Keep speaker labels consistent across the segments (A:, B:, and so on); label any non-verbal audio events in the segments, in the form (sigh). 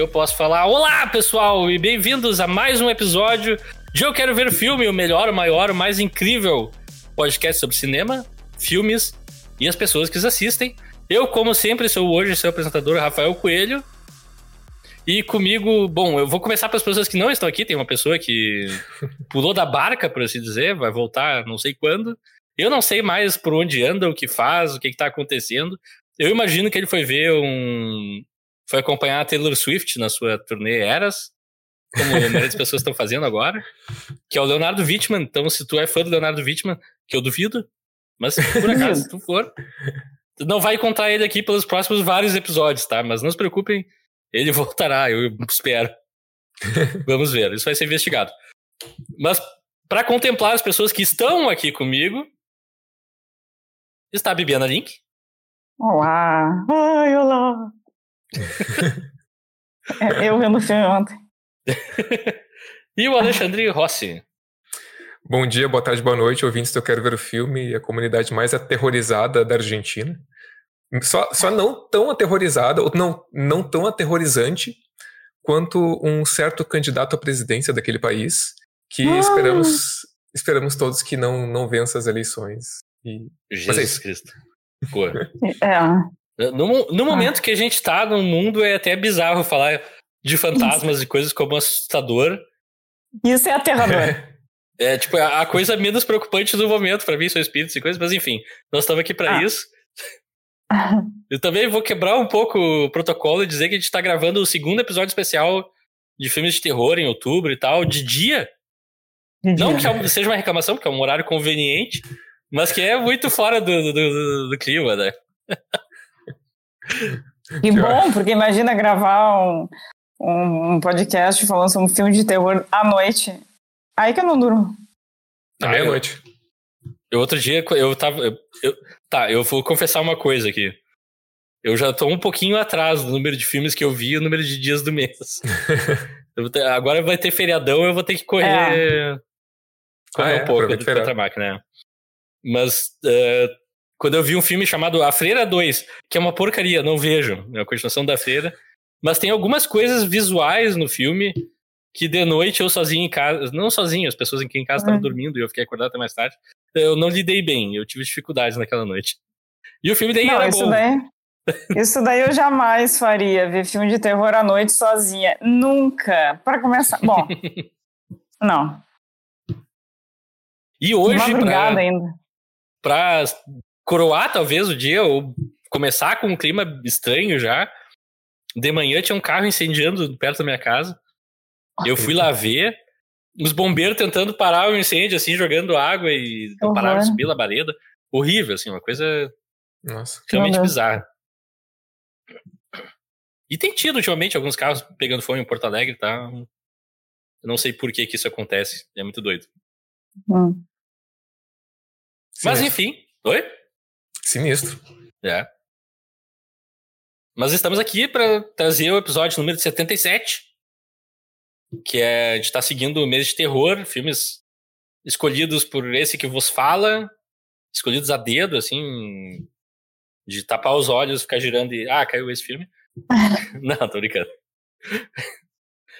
A: Eu posso falar: Olá, pessoal, e bem-vindos a mais um episódio de Eu Quero Ver o Filme, o melhor, o maior, o mais incrível podcast sobre cinema, filmes e as pessoas que os assistem. Eu, como sempre, sou hoje seu apresentador, Rafael Coelho. E comigo, bom, eu vou começar pelas pessoas que não estão aqui. Tem uma pessoa que (laughs) pulou da barca, por assim dizer, vai voltar não sei quando. Eu não sei mais por onde anda, o que faz, o que está acontecendo. Eu imagino que ele foi ver um. Foi acompanhar a Taylor Swift na sua turnê Eras, como a maioria das pessoas estão fazendo agora, que é o Leonardo Wittmann. Então, se tu é fã do Leonardo Wittmann, que eu duvido, mas se por acaso tu for, tu não vai encontrar ele aqui pelos próximos vários episódios, tá? Mas não se preocupem, ele (laughs) voltará, eu espero. Vamos ver, isso vai ser investigado. Mas para contemplar as pessoas que estão aqui comigo, está a Bibiana Link.
B: Olá! Ai, olá! É, eu vendo o filme ontem. (laughs)
A: e o Alexandre Rossi.
C: Bom dia, boa tarde, boa noite, ouvintes Eu Quero Ver o Filme, a comunidade mais aterrorizada da Argentina. Só, só não tão aterrorizada, ou não, não tão aterrorizante quanto um certo candidato à presidência daquele país, que ah. esperamos, esperamos todos que não, não vença as eleições. E...
A: Jesus é Cristo. Pô. É. No, no momento ah. que a gente está no mundo, é até bizarro falar de fantasmas Isso. e coisas como assustador.
B: Isso é aterrador. (laughs)
A: É, tipo, a coisa menos preocupante do momento para mim são espíritos e coisas, mas enfim, nós estamos aqui para ah. isso. (laughs) Eu também vou quebrar um pouco o protocolo e dizer que a gente está gravando o segundo episódio especial de filmes de terror em outubro e tal, de dia. De Não dia. que seja uma reclamação, porque é um horário conveniente, mas que é muito fora do, do, do, do clima, né? (laughs)
B: Que bom, porque imagina gravar um, um, um podcast falando sobre um filme de terror à noite. Aí que eu não durmo.
C: À meia-noite.
A: Eu, outro dia, eu tava. Eu, eu, tá, eu vou confessar uma coisa aqui. Eu já tô um pouquinho atrás do número de filmes que eu vi e o número de dias do mês. (laughs) ter, agora vai ter feriadão, eu vou ter que correr. É. Correr ah, um é? pouco de outra máquina. Mas uh, quando eu vi um filme chamado A Freira 2, que é uma porcaria, não vejo, é a continuação da Freira. Mas tem algumas coisas visuais no filme que de noite eu sozinho em casa, não sozinho, as pessoas aqui em casa estavam uhum. dormindo e eu fiquei acordado até mais tarde. Eu não lidei bem, eu tive dificuldades naquela noite. E o filme daí não, era
B: isso
A: bom.
B: Daí, (laughs) isso daí eu jamais faria, ver filme de terror à noite sozinha. Nunca. Para começar. Bom, (laughs) não.
A: E hoje, pra coroar talvez o dia, ou começar com um clima estranho já, de manhã tinha um carro incendiando perto da minha casa. Eu fui lá ver, os bombeiros tentando parar o incêndio, assim, jogando água e não pararam de subir labareda. Horrível, assim, uma coisa Nossa. realmente bizarra. E tem tido ultimamente alguns carros pegando fogo em Porto Alegre, tá? Eu não sei por que, que isso acontece. É muito doido. Hum. Mas enfim. Oi?
C: Sinistro.
A: É. Mas estamos aqui para trazer o episódio número 77 que é a gente tá seguindo o mês de terror, filmes escolhidos por esse que vos fala, escolhidos a dedo, assim, de tapar os olhos, ficar girando e, ah, caiu esse filme. (laughs) Não, tô brincando.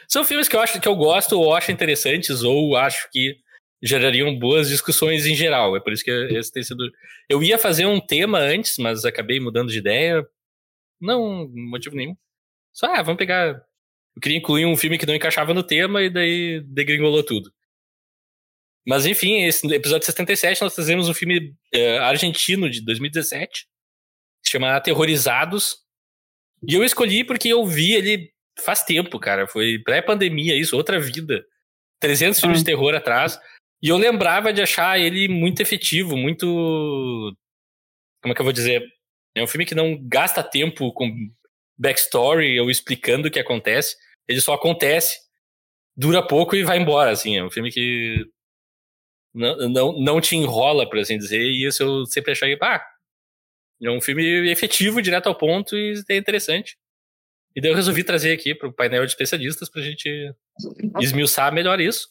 A: São filmes que eu acho que eu gosto ou acho interessantes ou acho que gerariam boas discussões em geral. É por isso que esse tem sido. Eu ia fazer um tema antes, mas acabei mudando de ideia. Não motivo nenhum. Só, ah, vamos pegar eu queria incluir um filme que não encaixava no tema e daí degringolou tudo. Mas enfim, esse episódio 77 nós trazemos um filme é, argentino de 2017, que se chama Aterrorizados. E eu escolhi porque eu vi ele faz tempo, cara. Foi pré-pandemia isso, outra vida. 300 ah. filmes de terror atrás. E eu lembrava de achar ele muito efetivo, muito. Como é que eu vou dizer? É um filme que não gasta tempo com backstory ou explicando o que acontece. Ele só acontece, dura pouco e vai embora, assim. É um filme que não, não, não te enrola, por assim dizer, e isso eu sempre achei, ah, é um filme efetivo, direto ao ponto e é interessante. E daí eu resolvi trazer aqui para o painel de especialistas para a gente esmiuçar melhor isso.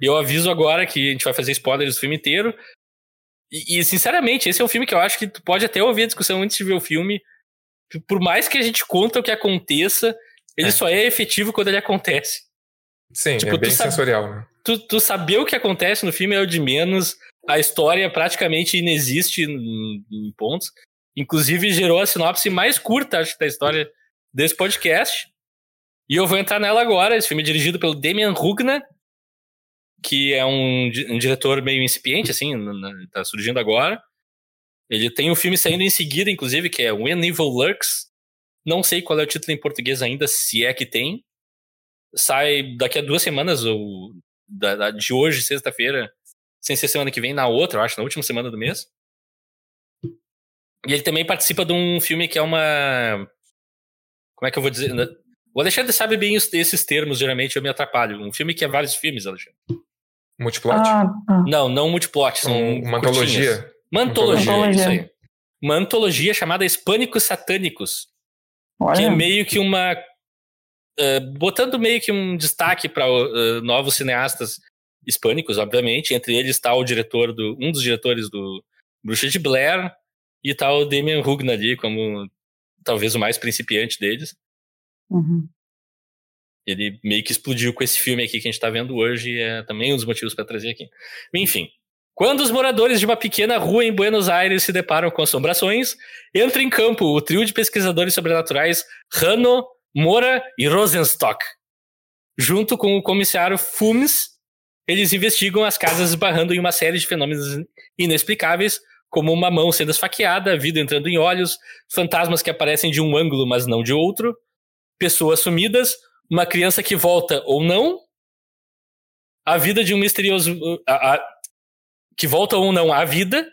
A: E eu aviso agora que a gente vai fazer spoilers do filme inteiro. E, e, sinceramente, esse é um filme que eu acho que tu pode até ouvir a discussão antes de ver o filme por mais que a gente conta o que aconteça, Ele é. só é efetivo quando ele acontece.
C: Sim, tipo, é bem sensorial, né?
A: Tu, tu saber o que acontece no filme é o de menos. A história praticamente inexiste em, em pontos. Inclusive, gerou a sinopse mais curta, acho, da história desse podcast. E eu vou entrar nela agora. Esse filme é dirigido pelo Damian Rugna, que é um, um diretor meio incipiente, assim, tá surgindo agora. Ele tem um filme saindo em seguida, inclusive, que é When Evil Lurks. Não sei qual é o título em português ainda, se é que tem. Sai daqui a duas semanas, ou da, da, de hoje, sexta-feira, sem ser semana que vem, na outra, eu acho, na última semana do mês. E ele também participa de um filme que é uma. Como é que eu vou dizer? O Alexandre sabe bem esses termos, geralmente eu me atrapalho. Um filme que é vários filmes, Alexandre.
C: Multiplot? Ah, ah.
A: Não, não multiplot, são.
C: Um, uma antologia.
A: Uma antologia, isso aí. Uma antologia chamada Hispânicos Satânicos. Olha. Que é meio que uma. Uh, botando meio que um destaque para uh, novos cineastas hispânicos, obviamente. Entre eles está o diretor do. um dos diretores do Bruxa de Blair e tá o Damien Rugna ali como talvez o mais principiante deles.
B: Uhum.
A: Ele meio que explodiu com esse filme aqui que a gente tá vendo hoje é também um dos motivos para trazer aqui. Enfim, quando os moradores de uma pequena rua em Buenos Aires se deparam com assombrações, entra em campo o trio de pesquisadores sobrenaturais Rano, Mora e Rosenstock. Junto com o comissário Fumes, eles investigam as casas esbarrando em uma série de fenômenos inexplicáveis, como uma mão sendo esfaqueada, vida entrando em olhos, fantasmas que aparecem de um ângulo, mas não de outro, pessoas sumidas, uma criança que volta ou não, a vida de um misterioso. A, a, que volta ou não à vida,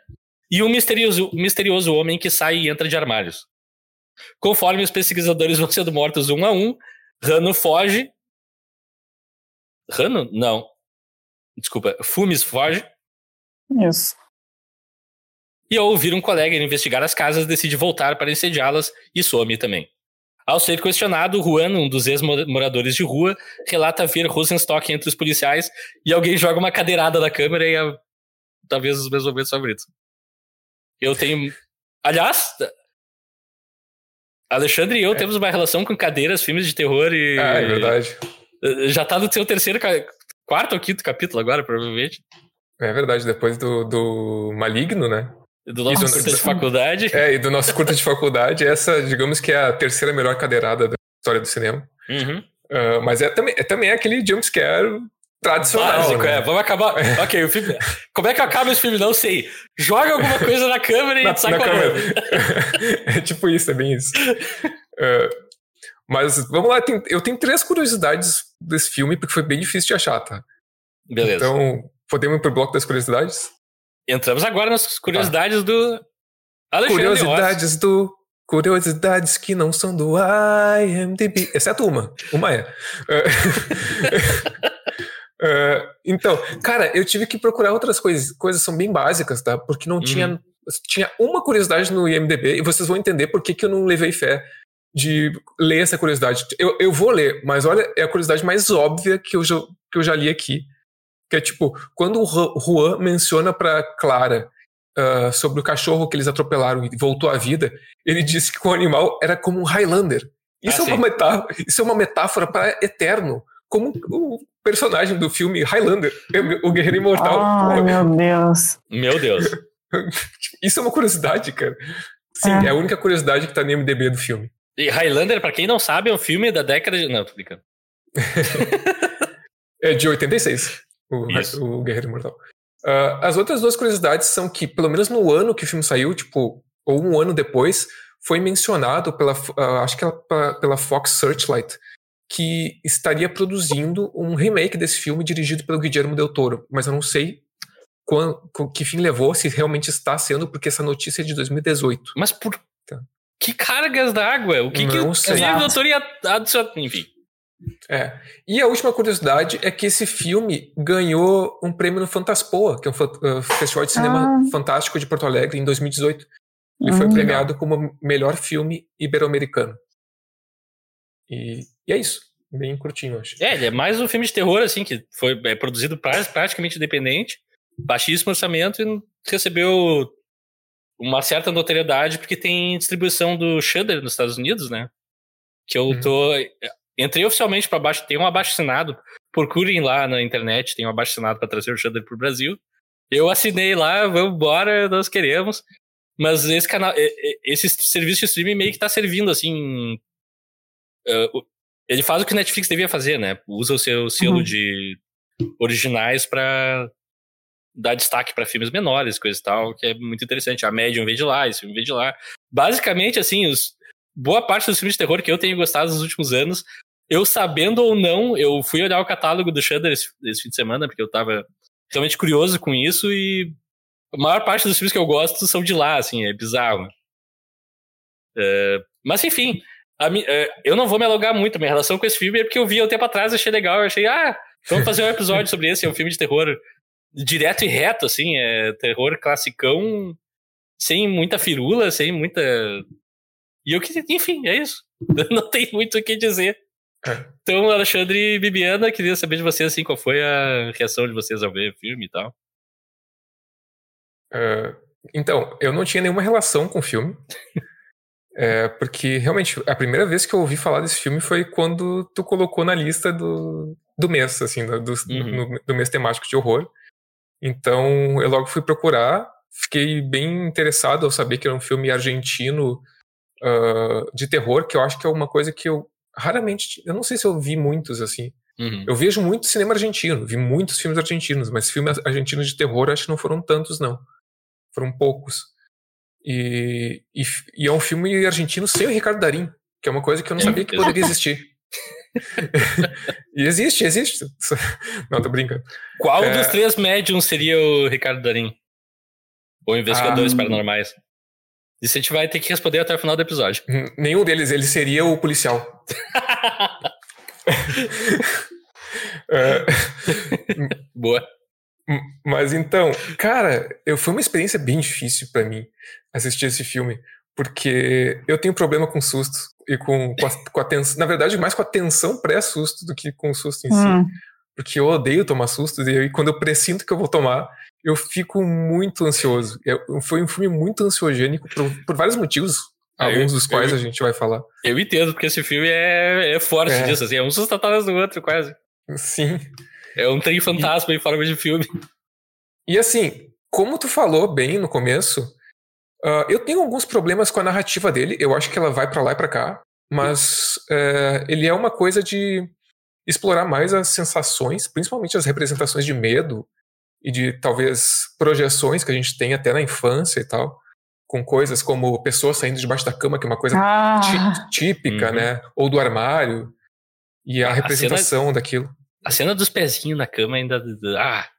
A: e um misterioso, misterioso homem que sai e entra de armários. Conforme os pesquisadores (laughs) vão sendo mortos um a um, Rano foge. Rano? Não. Desculpa, Fumes foge.
B: Isso.
A: E ao ouvir um colega investigar as casas, decide voltar para incendiá-las e some também. Ao ser questionado, Juan, um dos ex-moradores de rua, relata ver Rosenstock entre os policiais e alguém joga uma cadeirada na câmera e é talvez os meus momentos favoritos. Eu tenho. Aliás, Alexandre e eu é. temos uma relação com cadeiras, filmes de terror e.
C: Ah, é verdade.
A: Já tá no seu terceiro, quarto ou quinto capítulo agora, provavelmente.
C: É verdade, depois do, do Maligno, né?
A: Do nosso curta de faculdade.
C: É, e do nosso curta de faculdade, essa, digamos que é a terceira melhor cadeirada da história do cinema.
A: Uhum.
C: Uh, mas é também, é também aquele jumpscare tradicional. Básico,
A: né? é. Vamos acabar. (laughs) ok, o filme. Como é que acaba esse filme? Não sei. Joga alguma coisa na câmera e na, sai na correndo. (laughs)
C: é tipo isso, é bem isso. Uh, mas vamos lá, tem, eu tenho três curiosidades desse filme, porque foi bem difícil de achar, tá?
A: Beleza.
C: Então, podemos ir pro bloco das curiosidades?
A: Entramos agora nas curiosidades ah. do
C: Alexandre Curiosidades do. Curiosidades que não são do IMDb. Exceto uma. Uma é. uh, (laughs) então, cara, eu tive que procurar outras coisas. Coisas são bem básicas, tá? Porque não uhum. tinha. Tinha uma curiosidade no IMDB e vocês vão entender por que, que eu não levei fé de ler essa curiosidade. Eu, eu vou ler, mas olha, é a curiosidade mais óbvia que eu já, que eu já li aqui. Que é tipo, quando o Juan menciona para Clara uh, sobre o cachorro que eles atropelaram e voltou à vida, ele disse que o animal era como um Highlander. Isso, ah, é, uma metáfora, isso é uma metáfora para Eterno, como o personagem do filme Highlander, (laughs) o Guerreiro Imortal.
B: Ai, meu Deus.
A: Meu Deus. (laughs)
C: isso é uma curiosidade, cara. Sim, é. é, a única curiosidade que tá no MDB do filme.
A: E Highlander, para quem não sabe, é um filme da década de. Não, tô brincando. (laughs)
C: é de 86 o, o Guerreiro Imortal. Uh, as outras duas curiosidades são que, pelo menos no ano que o filme saiu, tipo, ou um ano depois, foi mencionado pela, uh, acho que pela, pela Fox Searchlight, que estaria produzindo um remake desse filme dirigido pelo Guillermo del Toro, mas eu não sei quando, que fim levou, se realmente está sendo, porque essa notícia é de 2018.
A: Mas por tá. que cargas d'água? O que,
C: não
A: que o Guillermo del Toro ia adicionar? Enfim.
C: É. E a última curiosidade é que esse filme ganhou um prêmio no Fantaspoa, que é um uh, festival de cinema ah. fantástico de Porto Alegre, em 2018. Ele foi hum. premiado como melhor filme ibero-americano. E, e, é isso. Bem curtinho, acho.
A: É, ele é mais um filme de terror, assim, que foi é, produzido praticamente independente, baixíssimo orçamento e recebeu uma certa notoriedade porque tem distribuição do Shudder nos Estados Unidos, né? Que eu uhum. Entrei oficialmente para baixo, tem um abaixo assinado. Procurem lá na internet, tem um abaixo assinado para trazer o Shudder pro Brasil. Eu assinei lá, vamos embora, nós queremos. Mas esse canal, esse serviço de streaming meio que tá servindo assim. Uh, ele faz o que o Netflix devia fazer, né? Usa o seu selo uhum. de originais para dar destaque para filmes menores, coisa e tal, que é muito interessante. A média vem de lá, esse filme vem de lá. Basicamente, assim, os, boa parte dos filmes de terror que eu tenho gostado nos últimos anos, eu sabendo ou não, eu fui olhar o catálogo do Shudder esse, esse fim de semana, porque eu tava realmente curioso com isso e a maior parte dos filmes que eu gosto são de lá, assim, é bizarro. Uh, mas enfim, a, uh, eu não vou me alugar muito. Minha relação com esse filme é porque eu vi um tempo atrás, achei legal, eu achei, ah, vamos fazer um episódio sobre esse, é um filme de terror direto e reto, assim, é terror classicão, sem muita firula, sem muita. E eu que, enfim, é isso. (laughs) Não tem muito o que dizer. Então, Alexandre e Bibiana, queria saber de vocês, assim, qual foi a reação de vocês ao ver o filme e tal.
C: Uh, então, eu não tinha nenhuma relação com o filme. (laughs) é, porque, realmente, a primeira vez que eu ouvi falar desse filme foi quando tu colocou na lista do, do mês, assim, do, uhum. no, do mês temático de horror. Então eu logo fui procurar, fiquei bem interessado ao saber que era um filme argentino uh, de terror, que eu acho que é uma coisa que eu raramente, eu não sei se eu vi muitos assim. Uhum. Eu vejo muito cinema argentino, vi muitos filmes argentinos, mas filmes argentinos de terror acho que não foram tantos, não. Foram poucos. E, e, e é um filme argentino sem o Ricardo Darim, que é uma coisa que eu não sabia que poderia existir (laughs) e existe, existe. (laughs) Não, tô brincando.
A: Qual é... dos três médiums seria o Ricardo Darim? Ou investigadores ah, paranormais? Isso a gente vai ter que responder até o final do episódio.
C: Nenhum deles, ele seria o policial. (laughs)
A: é... Boa.
C: Mas então, cara, eu, foi uma experiência bem difícil para mim assistir esse filme, porque eu tenho problema com susto e com, com, a, com a tensão, na verdade, mais com a tensão pré-susto do que com o susto em hum. si. Porque eu odeio tomar susto, e aí, quando eu pressinto que eu vou tomar, eu fico muito ansioso. Eu, foi um filme muito ansiogênico por, por vários motivos, ah, alguns eu, dos quais eu, a gente vai falar.
A: Eu entendo, porque esse filme é, é forte é. disso, assim, é um susto atrás do outro, quase.
C: Sim.
A: É um trem fantasma e... em forma de filme.
C: E assim, como tu falou bem no começo, Uh, eu tenho alguns problemas com a narrativa dele, eu acho que ela vai para lá e para cá, mas uh, ele é uma coisa de explorar mais as sensações, principalmente as representações de medo e de talvez projeções que a gente tem até na infância e tal, com coisas como pessoas saindo debaixo da cama, que é uma coisa ah. típica, uhum. né? Ou do armário, e a, a representação cena, daquilo.
A: A cena dos pezinhos na cama ainda. Ah,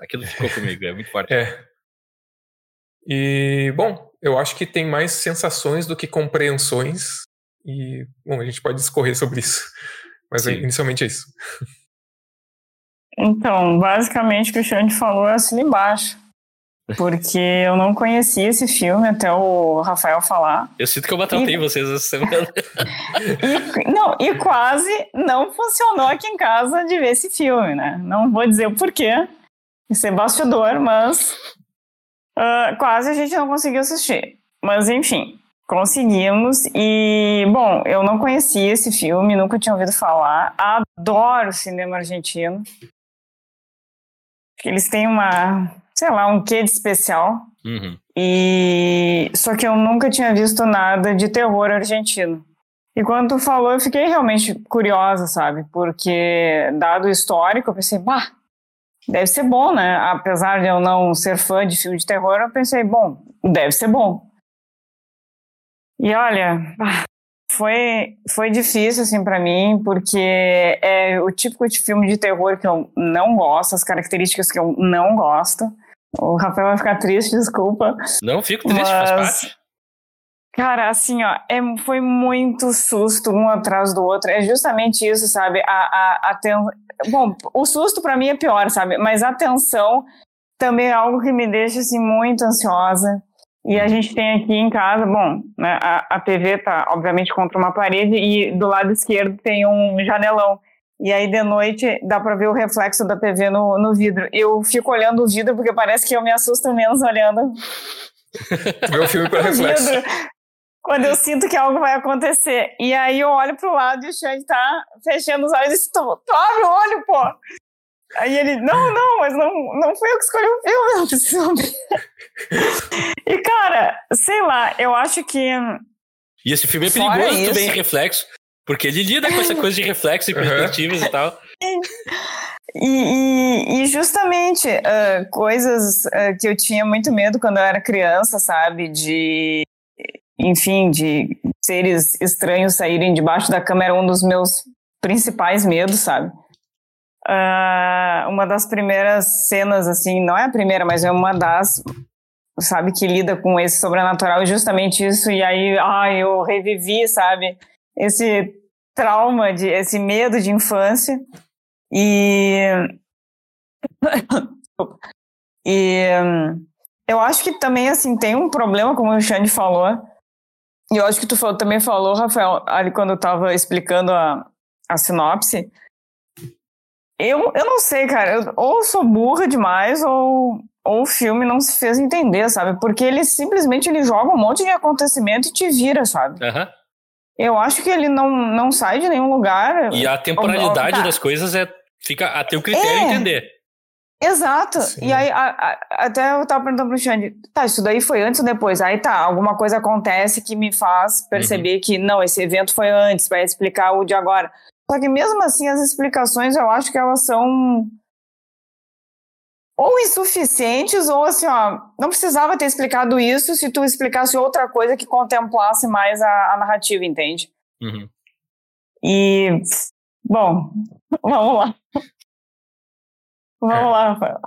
A: aquilo ficou comigo, é muito forte. (laughs)
C: É. E, bom, eu acho que tem mais sensações do que compreensões. E, bom, a gente pode discorrer sobre isso. Mas Sim. inicialmente é isso. (laughs)
B: Então, basicamente o que o Xande falou é assim embaixo. Porque eu não conhecia esse filme até o Rafael falar.
A: Eu sinto que eu batei e... vocês essa semana. (laughs) (laughs)
B: e, não, e quase não funcionou aqui em casa de ver esse filme, né? Não vou dizer o porquê. Isso é bastidor, mas Uh, quase a gente não conseguiu assistir. Mas enfim, conseguimos. E, bom, eu não conhecia esse filme, nunca tinha ouvido falar. Adoro cinema argentino. Eles têm uma, sei lá, um quê de especial. Uhum. E só que eu nunca tinha visto nada de terror argentino. E quando tu falou, eu fiquei realmente curiosa, sabe? Porque, dado o histórico, eu pensei, bah, deve ser bom, né? Apesar de eu não ser fã de filme de terror, eu pensei, bom, deve ser bom. E olha, foi, foi difícil, assim, para mim, porque é o típico de filme de terror que eu não gosto, as características que eu não gosto. O Rafael vai ficar triste, (laughs) desculpa.
A: Não, fico triste, mas... faz parte.
B: Cara, assim, ó, é, foi muito susto um atrás do outro. É justamente isso, sabe? A, a, a ten... Bom, o susto para mim é pior, sabe? Mas a tensão também é algo que me deixa, assim, muito ansiosa. E a gente tem aqui em casa, bom, né, a, a TV tá, obviamente, contra uma parede e do lado esquerdo tem um janelão. E aí, de noite, dá para ver o reflexo da TV no, no vidro. Eu fico olhando o vidro porque parece que eu me assusto menos olhando.
C: Ver o filme para (laughs) reflexo
B: Quando eu sinto que algo vai acontecer. E aí eu olho pro lado e o Xande tá fechando os olhos e disse, abre o olho, pô. Aí ele, não, não, mas não, não fui eu que escolhi o filme, não preciso abrir. e, cara, sei lá, eu acho que.
A: E esse filme é perigoso isso, também reflexo, porque ele lida com essa coisa de reflexo e perspectivas e tal.
B: E, e, e justamente uh, coisas uh, que eu tinha muito medo quando eu era criança, sabe? De, enfim, de seres estranhos saírem debaixo da cama era um dos meus principais medos, sabe? Uh, uma das primeiras cenas, assim, não é a primeira, mas é uma das, sabe, que lida com esse sobrenatural, justamente isso, e aí, ai, eu revivi, sabe, esse trauma, de, esse medo de infância, e. (coughs) e eu acho que também, assim, tem um problema, como o Xande falou, e eu acho que tu falou, também falou, Rafael, ali quando eu estava explicando a, a sinopse. Eu, eu não sei, cara, eu, ou sou burra demais, ou, ou o filme não se fez entender, sabe? Porque ele simplesmente ele joga um monte de acontecimento e te vira, sabe?
A: Uhum.
B: Eu acho que ele não, não sai de nenhum lugar.
A: E a temporalidade ou, ou, das coisas é Fica a teu critério é. entender.
B: Exato. Sim. E aí, a, a, até eu tava perguntando pro Xande, tá, isso daí foi antes ou depois? Aí tá, alguma coisa acontece que me faz perceber uhum. que não, esse evento foi antes, vai explicar o de agora. Só que mesmo assim, as explicações eu acho que elas são ou insuficientes, ou assim, ó, não precisava ter explicado isso se tu explicasse outra coisa que contemplasse mais a, a narrativa, entende?
A: Uhum.
B: E, bom, (laughs) Vamos lá. Vamos é. lá, Rafael.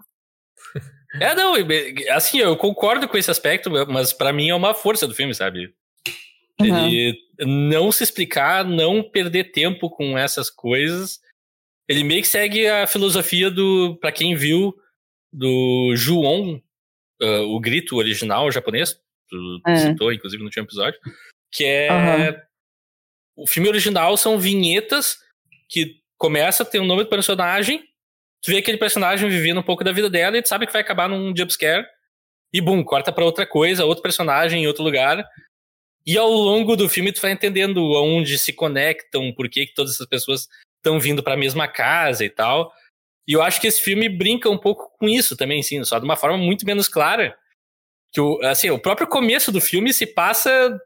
A: É, não, assim, eu concordo com esse aspecto, mas para mim é uma força do filme, sabe? Uhum. Ele não se explicar, não perder tempo com essas coisas. Ele meio que segue a filosofia do, para quem viu, do Juon, uh, o grito original japonês, tu é. citou, inclusive no último episódio, que é. Uhum. O filme original são vinhetas que começa, tem o nome do personagem, tu vê aquele personagem vivendo um pouco da vida dela e tu sabe que vai acabar num jumpscare. E bum, corta pra outra coisa, outro personagem em outro lugar. E ao longo do filme tu vai entendendo aonde se conectam, por que, que todas essas pessoas estão vindo para a mesma casa e tal. E eu acho que esse filme brinca um pouco com isso também, sim, só de uma forma muito menos clara. Que o, assim, o próprio começo do filme se passa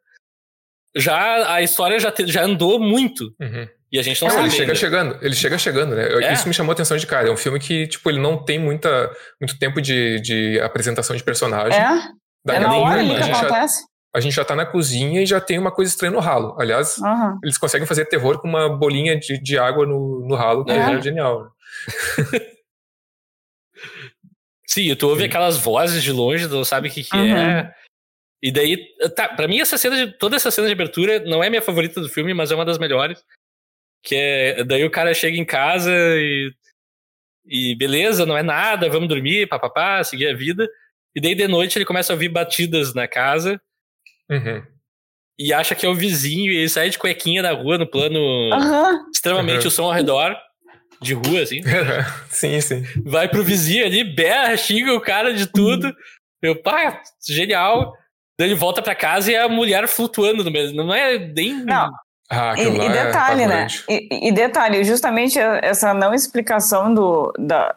A: já a história já, te, já andou muito.
C: Uhum.
A: E a gente não
C: é,
A: sabe.
C: Ele chega chegando, ele chega chegando, né? É? Isso me chamou a atenção de cara. É um filme que, tipo, ele não tem muita, muito tempo de, de apresentação de personagem.
B: É? Da é na hora ali que acontece.
C: A gente já tá na cozinha e já tem uma coisa estranha no ralo. Aliás,
B: uhum.
C: eles conseguem fazer terror com uma bolinha de, de água no, no ralo, que é, é genial. (laughs)
A: Sim, tu ouve Sim. aquelas vozes de longe, tu sabe o que, que uhum. é. E daí, tá, pra mim, essa cena de, toda essa cena de abertura não é minha favorita do filme, mas é uma das melhores. Que é. Daí o cara chega em casa e. E beleza, não é nada, vamos dormir, papapá, seguir a vida. E daí de noite ele começa a ouvir batidas na casa.
C: Uhum.
A: E acha que é o vizinho, e ele sai de cuequinha na rua, no plano
B: uhum.
A: extremamente uhum. o som ao redor, de rua, assim. (laughs)
C: sim, sim.
A: Vai pro vizinho ali, berra, xinga o cara de tudo. Meu pai, genial. Daí ele volta pra casa e a mulher flutuando no mesmo. Não é nem.
B: Não,
C: ah, e, e,
B: é detalhe,
C: é
B: né? E, e, detalhe, justamente essa não explicação do, da,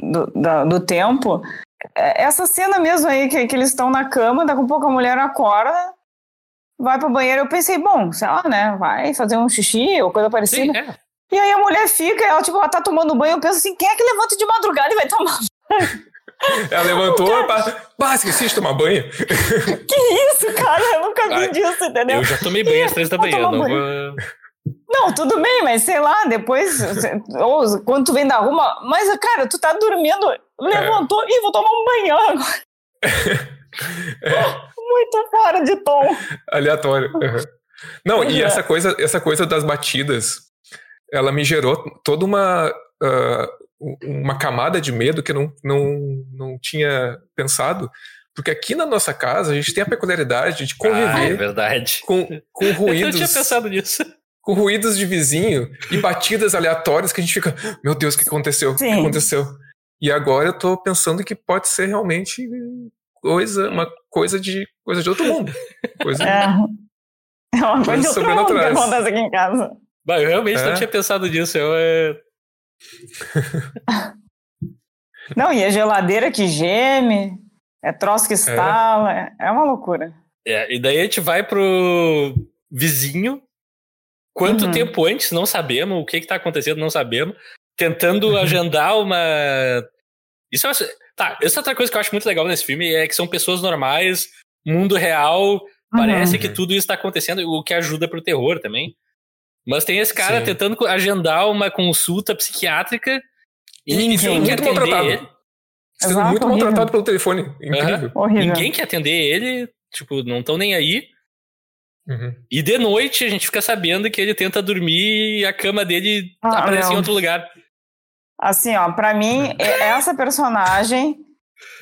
B: do, da, do tempo, é, essa cena mesmo aí que, que eles estão na cama, daqui a pouco a mulher acorda, vai pro banheiro. Eu pensei, bom, sei lá, né? Vai fazer um xixi ou coisa parecida. Sim, é. E aí a mulher fica, ela, tipo, ela tá tomando banho, eu penso assim, quem é que levanta de madrugada e vai tomar banho? (laughs)
C: Ela levantou, pá, esqueci de tomar banho. (laughs)
B: Que isso, cara? Eu nunca vi Ai, disso, entendeu?
A: Eu já tomei banho às três da manhã, não vou...
B: Não, tudo bem, mas sei lá, depois, (laughs) ou quando tu vem da rua, mas cara, tu tá dormindo, levantou é. e vou tomar um banho agora. (laughs) É. (laughs) Muito fora de tom.
C: Aleatório. Uhum. Não, e é. essa coisa, essa coisa das batidas, ela me gerou toda uma uh, uma camada de medo que eu não, não, não tinha pensado. Porque aqui na nossa casa a gente tem a peculiaridade de conviver
A: ah, é
C: com, com ruídos.
A: eu não tinha pensado nisso.
C: Com ruídos de vizinho e batidas aleatórias que a gente fica, meu Deus, o que aconteceu? O que aconteceu? E agora eu tô pensando que pode ser realmente coisa, uma coisa de coisa de outro mundo. Coisa (laughs)
B: é. É uma coisa de que acontece aqui em casa.
A: Bah, eu realmente é? não tinha pensado nisso. Eu, é... (laughs)
B: não, e a geladeira que geme, é troço que estala, é, é uma loucura.
A: É, e daí a gente vai pro vizinho. Quanto uhum. tempo antes, não sabemos. O que está acontecendo, não sabemos. Tentando uhum. agendar uma. Isso é. Tá, essa outra coisa que eu acho muito legal nesse filme é que são pessoas normais, mundo real. Parece uhum. que tudo isso está acontecendo, o que ajuda pro terror também. Mas tem esse cara Sim. tentando agendar uma consulta psiquiátrica e ninguém quer atender ele.
C: Sendo Exato, muito horrível. maltratado pelo telefone. Incrível.
A: Uhum. Ninguém quer atender ele, tipo, não estão nem aí. Uhum. E de noite a gente fica sabendo que ele tenta dormir e a cama dele ah, aparece não. em outro lugar.
B: Assim, ó, pra mim, (laughs) essa personagem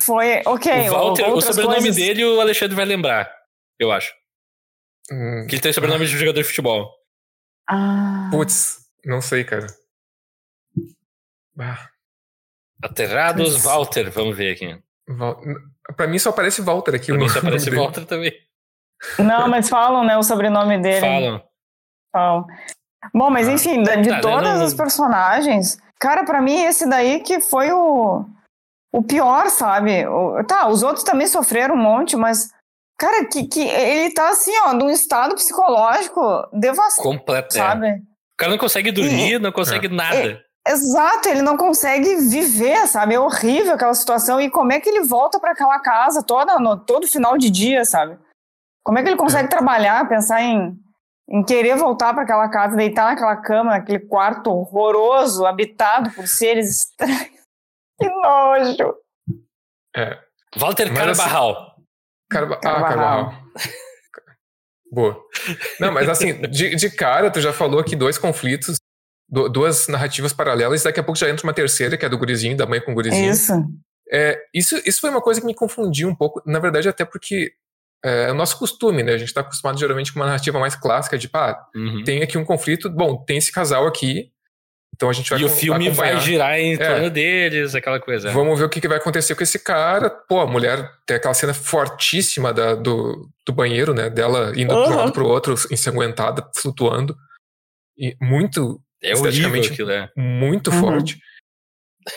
B: foi. Ok,
A: o, Walter, o sobrenome coisas... dele o Alexandre vai lembrar, eu acho. Hum. Que ele tem sobrenome de jogador de futebol.
B: Ah.
C: Putz, não sei, cara.
A: Ah. Aterrados Walter, vamos ver aqui.
C: Val... Pra mim só aparece Walter aqui.
A: Pra mim só aparece Walter também.
B: Não, mas falam, né, o sobrenome dele.
A: Falam.
B: Falam. Bom, mas ah. enfim, de, de tá, todas não... as personagens, cara, para mim esse daí que foi o, o pior, sabe? O, tá, os outros também sofreram um monte, mas cara, que, que ele tá assim, ó, num estado psicológico devastado,
A: completo,
B: é. sabe? É.
A: O cara não consegue dormir, e, não consegue é. nada.
B: É, exato, ele não consegue viver, sabe? É horrível aquela situação e como é que ele volta para aquela casa toda no, todo final de dia, sabe? Como é que ele consegue é. trabalhar, pensar em em querer voltar para aquela casa, deitar naquela cama, naquele quarto horroroso, habitado por seres estranhos. (laughs) Que nojo!
C: É.
A: Walter. Assim,
C: Carva Ah, Carvajal. Boa. Não, mas assim, de, de cara, tu já falou aqui dois conflitos, duas narrativas paralelas, daqui a pouco já entra uma terceira, que é do gurizinho, da mãe com o gurizinho.
B: Isso.
C: É, isso, isso foi uma coisa que me confundiu um pouco, na verdade, até porque é, o nosso costume, né? A gente está acostumado geralmente com uma narrativa mais clássica de, pá, uhum. tem aqui um conflito, bom, tem esse casal aqui, então a gente vai
A: E o filme acompanhar. vai girar em é. torno deles, aquela coisa.
C: Vamos ver o que, que vai acontecer com esse cara. Pô, a mulher tem aquela cena fortíssima da, do, do banheiro, né? Dela indo uhum. de um lado pro outro, ensanguentada, flutuando. E muito.
A: É horrível aquilo, é.
C: Muito uhum. forte.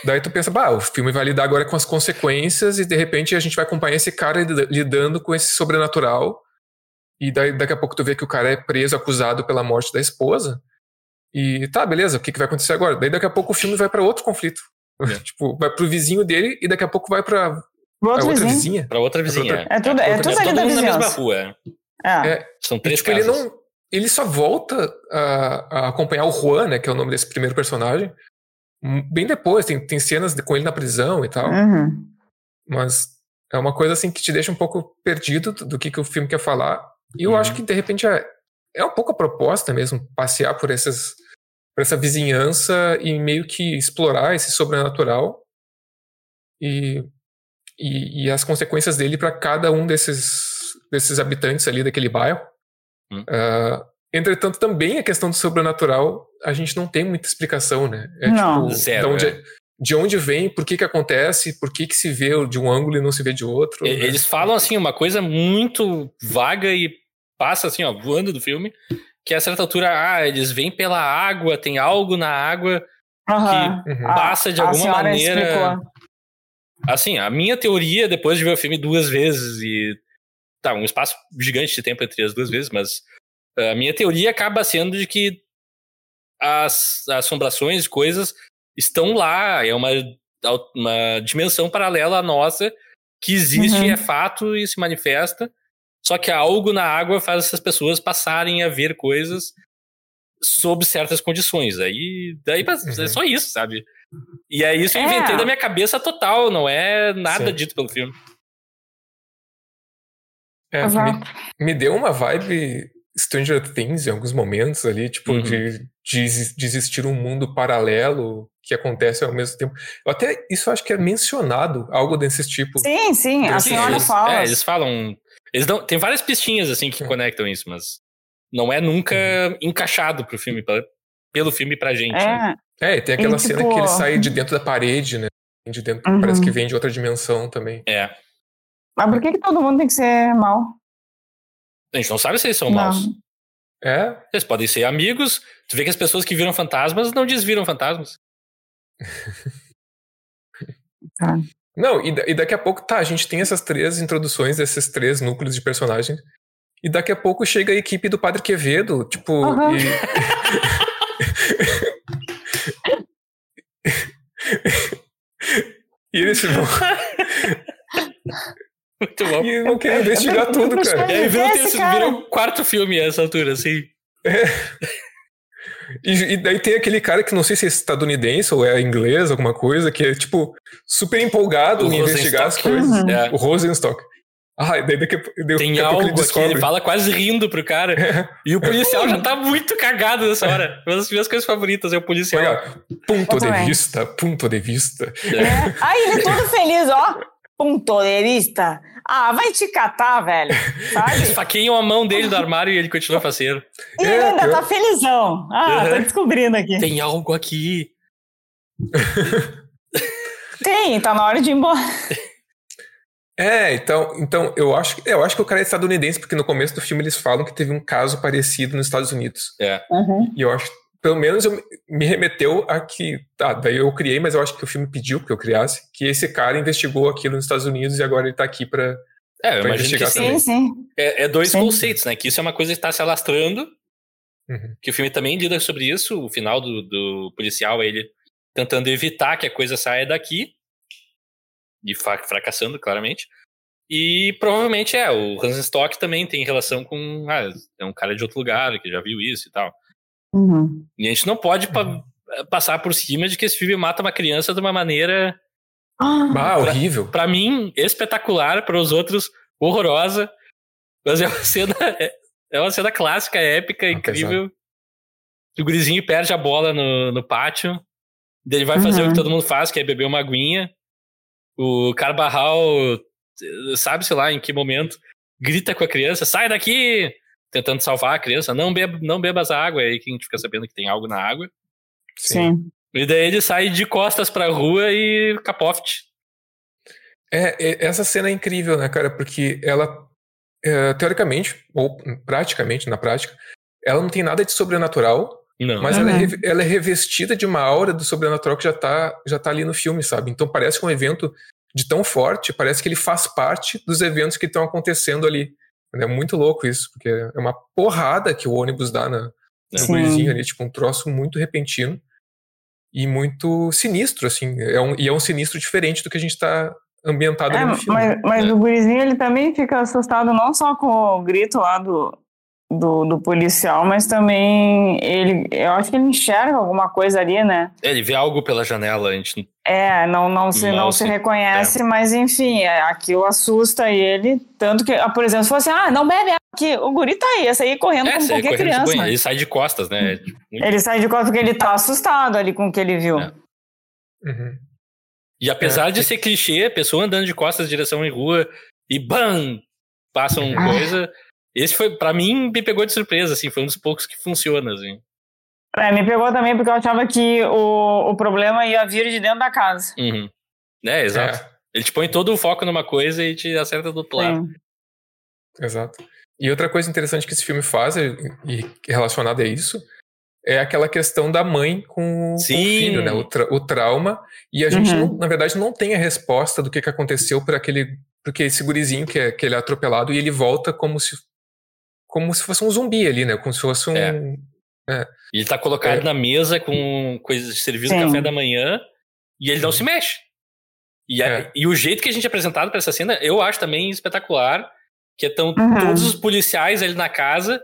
C: Daí tu pensa, bah, o filme vai lidar agora com as consequências e de repente a gente vai acompanhar esse cara lidando com esse sobrenatural. E daí daqui a pouco tu vê que o cara é preso, acusado pela morte da esposa. E tá, beleza, o que, que vai acontecer agora? Daí daqui a pouco o filme vai para outro conflito. É. (laughs) tipo, vai pro vizinho dele e daqui a pouco vai pra,
B: pra outra
A: vizinha. Pra outra vizinha.
B: É, tudo, é, tudo ali da vizinhança. na mesma
A: rua.
B: É. é.
A: São três e, tipo,
C: casas. Ele, não, ele só volta a, a, acompanhar o Juan, né, que é o nome desse primeiro personagem, bem depois, tem, tem cenas com ele na prisão e tal.
B: Uhum.
C: Mas é uma coisa assim que te deixa um pouco perdido do que, que o filme quer falar. E eu uhum. acho que de repente é, é um pouco a proposta mesmo, passear por essas por essa vizinhança e meio que explorar esse sobrenatural e, e, e as consequências dele para cada um desses, desses habitantes ali daquele bairro. Uhum. Uh, Entretanto, também a questão do sobrenatural, a gente não tem muita explicação, né?
B: É não.
A: tipo, Zero,
C: de onde,
A: é.
C: de onde vem, por que que acontece, por que que se vê de um ângulo e não se vê de outro. Né?
A: Eles falam, assim, uma coisa muito vaga e passa, assim, ó, voando do filme, que a certa altura, ah, eles vêm pela água, tem algo na água uhum. que uhum. passa de a, alguma a maneira... Explicou. Assim, a minha teoria, depois de ver o filme duas vezes e... Tá, um espaço gigante de tempo entre as duas vezes, mas a minha teoria acaba sendo de que as assombrações, coisas, estão lá. É uma, uma dimensão paralela à nossa que existe, uhum. é fato e se manifesta. Só que algo na água faz essas pessoas passarem a ver coisas sob certas condições. Aí, daí uhum. é só isso, sabe? E é isso que eu inventei é. da minha cabeça total, não é nada Sim. dito pelo filme.
C: É, me, me, deu uma vibe Stranger Things em alguns momentos ali, tipo, uhum. de, de, de existir um mundo paralelo que acontece ao mesmo tempo. Eu até isso acho que é mencionado, algo desse tipo.
B: Sim, sim, a senhora
A: eles,
B: fala.
A: É, eles falam. Eles dão, tem várias pistinhas assim que é. conectam isso, mas não é nunca uhum. encaixado pro filme, pra, pelo filme pra gente. É,
C: né? é tem aquela e, cena tipo... que ele sai de dentro da parede, né? De dentro, uhum. Parece que vem de outra dimensão também.
A: É.
B: Mas por que, que todo mundo tem que ser mal?
A: A gente não sabe se eles são não. maus.
C: É.
A: Eles podem ser amigos. Tu vê que as pessoas que viram fantasmas não desviram fantasmas. (laughs)
C: tá. Não, e, e, daqui a pouco, tá, a gente tem essas três introduções desses três núcleos de personagens. E daqui a pouco chega a equipe do Padre Quevedo, tipo. Uhum. E... (laughs) (laughs) e eles vão.
A: Muito bom.
C: E não querem investigar tudo, cara.
A: E aí virou, virou um quarto filme a essa altura, assim.
C: É. (laughs) E, e, daí tem aquele cara que não sei se é estadunidense ou é inglês, alguma coisa, que é, tipo, super empolgado o em investigar as coisas. Uhum. É. O Rosenstock. Ah, daí daqui, daí,
A: tem algo ele aqui, ele fala quase rindo pro cara. É. E o policial já tá muito cagado nessa hora. Uma das minhas coisas favoritas é o policial.
C: Olha, ponto de vista, ponto de vista.
B: É. Aí ele todo feliz, ó. Ponto de vista. Ah, vai te catar, velho. Sabe? (laughs)
A: Esfaqueiam a mão dele do armário e ele continua faceiro.
B: E ele ainda tá felizão. Ah, tô descobrindo aqui.
A: Tem algo aqui.
B: Tem, tá na hora de ir embora.
C: É, então, então eu acho, eu acho que o cara é estadunidense, porque no começo do filme eles falam que teve um caso parecido nos Estados Unidos.
A: É.
B: Uhum.
C: E eu acho, pelo menos eu, me remeteu a que, tá, daí eu criei, mas eu acho que o filme pediu que eu criasse, que esse cara investigou aquilo nos Estados Unidos e agora ele tá aqui pra,
A: é, pra investigar
B: que também. Sim, sim.
A: É, é dois sim. conceitos, né? Que isso é uma coisa que está se alastrando, uhum. que o filme também lida sobre isso, o final do, do policial é ele tentando evitar que a coisa saia daqui, e fracassando, claramente. E provavelmente é, o Stock também tem relação com. Ah, é um cara de outro lugar que já viu isso e tal.
B: Uhum.
A: E a gente não pode pa uhum. passar por cima de que esse filme mata uma criança de uma maneira.
C: Ah, pra, horrível.
A: Pra mim, espetacular, para os outros, horrorosa. Mas é uma (laughs) cena. É, é uma cena clássica, épica, incrível. O gurizinho perde a bola no, no pátio. Ele vai fazer uhum. o que uhum. todo mundo faz, que é beber uma aguinha. O Carbarral, sabe-se lá em que momento, grita com a criança, sai daqui! Tentando salvar a criança, não, beba, não bebas água, é aí que a gente fica sabendo que tem algo na água.
B: Sim.
A: E daí ele sai de costas pra rua e capote.
C: É, essa cena é incrível, né, cara? Porque ela, é, teoricamente, ou praticamente, na prática, ela não tem nada de sobrenatural,
A: não.
C: Mas uhum. ela, é, ela, é, revestida de uma aura do sobrenatural que já tá, já tá ali no filme, sabe? Então parece um evento de tão forte, parece que ele faz parte dos eventos que estão acontecendo ali. É muito louco isso, porque é uma porrada que o ônibus dá na, no gurizinho ali, tipo um troço muito repentino e muito sinistro, assim. É um, e é um sinistro diferente do que a gente tá ambientado é, no filme.
B: Mas, mas é. o gurizinho, ele também fica assustado não só com o grito lá do, do, do policial, mas também ele, eu acho que ele enxerga alguma coisa ali, né?
A: Ele vê algo pela janela, a gente
B: é, não, não, se, não, não se, se reconhece, é. mas enfim, é, aquilo assusta ele. Tanto que, por exemplo, se fosse, ah, não bebe aqui, o guri tá aí, esse aí correndo é, como qualquer criança.
A: Ele sai de costas, né?
B: Muito... Ele sai de costas porque ele tá assustado ali com o que ele viu. É.
C: Uhum.
A: E apesar é, de ser clichê, a pessoa andando de costas em direção em rua e BAM! Passam ah. (laughs) coisa. Esse foi, para mim, me pegou de surpresa, assim, foi um dos poucos que funciona, assim.
B: É, me pegou também porque eu achava que o, o problema ia vir de dentro da casa.
A: Uhum. É, exato. É. Ele te põe todo o foco numa coisa e te acerta do outro lado.
C: Exato. E outra coisa interessante que esse filme faz, e relacionada a isso, é aquela questão da mãe com, com o filho, né? O, tra o, trauma. E a gente, uhum. não, na verdade, não tem a resposta do que, que aconteceu para aquele. Porque esse gurizinho que, é, que ele é atropelado e ele volta como se como se fosse um zumbi ali, né? Como se fosse um. É.
A: É. Ele tá colocado é. na mesa com coisas de serviço do café da manhã e ele não se mexe. E, a, é. e o jeito que a gente é apresentado para essa cena, eu acho também espetacular. Que estão uhum. todos os policiais ali na casa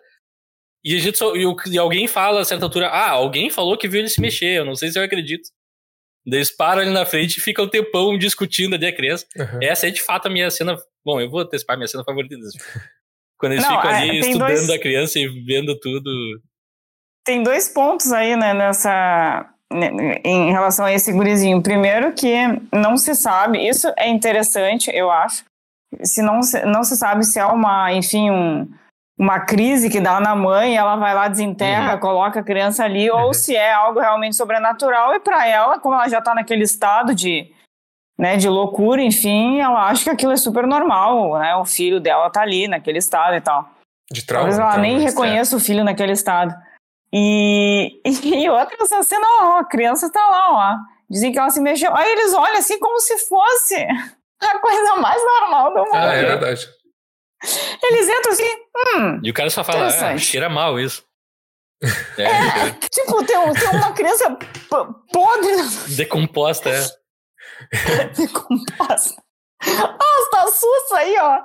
A: e, a gente só, e, e, alguém fala a certa altura: Ah, alguém falou que viu ele se mexer, eu não sei se eu acredito. Daí eles param ali na frente e ficam um tempão discutindo ali a criança. Uhum. Essa é de fato a minha cena. Bom, eu vou antecipar minha cena favorita desse quando eles não, ficam ali é, estudando dois... a criança e vendo tudo.
B: Tem dois pontos aí, né, nessa. Né, em relação a esse gurizinho. Primeiro, que não se sabe, isso é interessante, eu acho. Se não, se, não se sabe se é uma, enfim, um, uma crise que dá na mãe, ela vai lá, desenterra, uhum. coloca a criança ali, uhum. ou se é algo realmente sobrenatural, e para ela, como ela já está naquele estado de né, de loucura, enfim, ela acha que aquilo é super normal, né? O filho dela tá ali naquele estado e tal.
C: De trauma.
B: Talvez ela nem reconheça o filho naquele estado. E, (laughs) e outra, essa cena, ó, a criança tá lá, ó. Dizem que ela se mexeu. Aí eles olham assim como se fosse (laughs) a coisa mais normal do mundo.
C: Ah, é verdade.
B: Eles entram assim, hum.
A: E o cara só fala, ah, cheira mal isso. (laughs)
B: É, é tipo, tem, tem uma criança podre.
A: Decomposta, é. (laughs)
B: Decomposta. Ah, tá sussa aí, ó.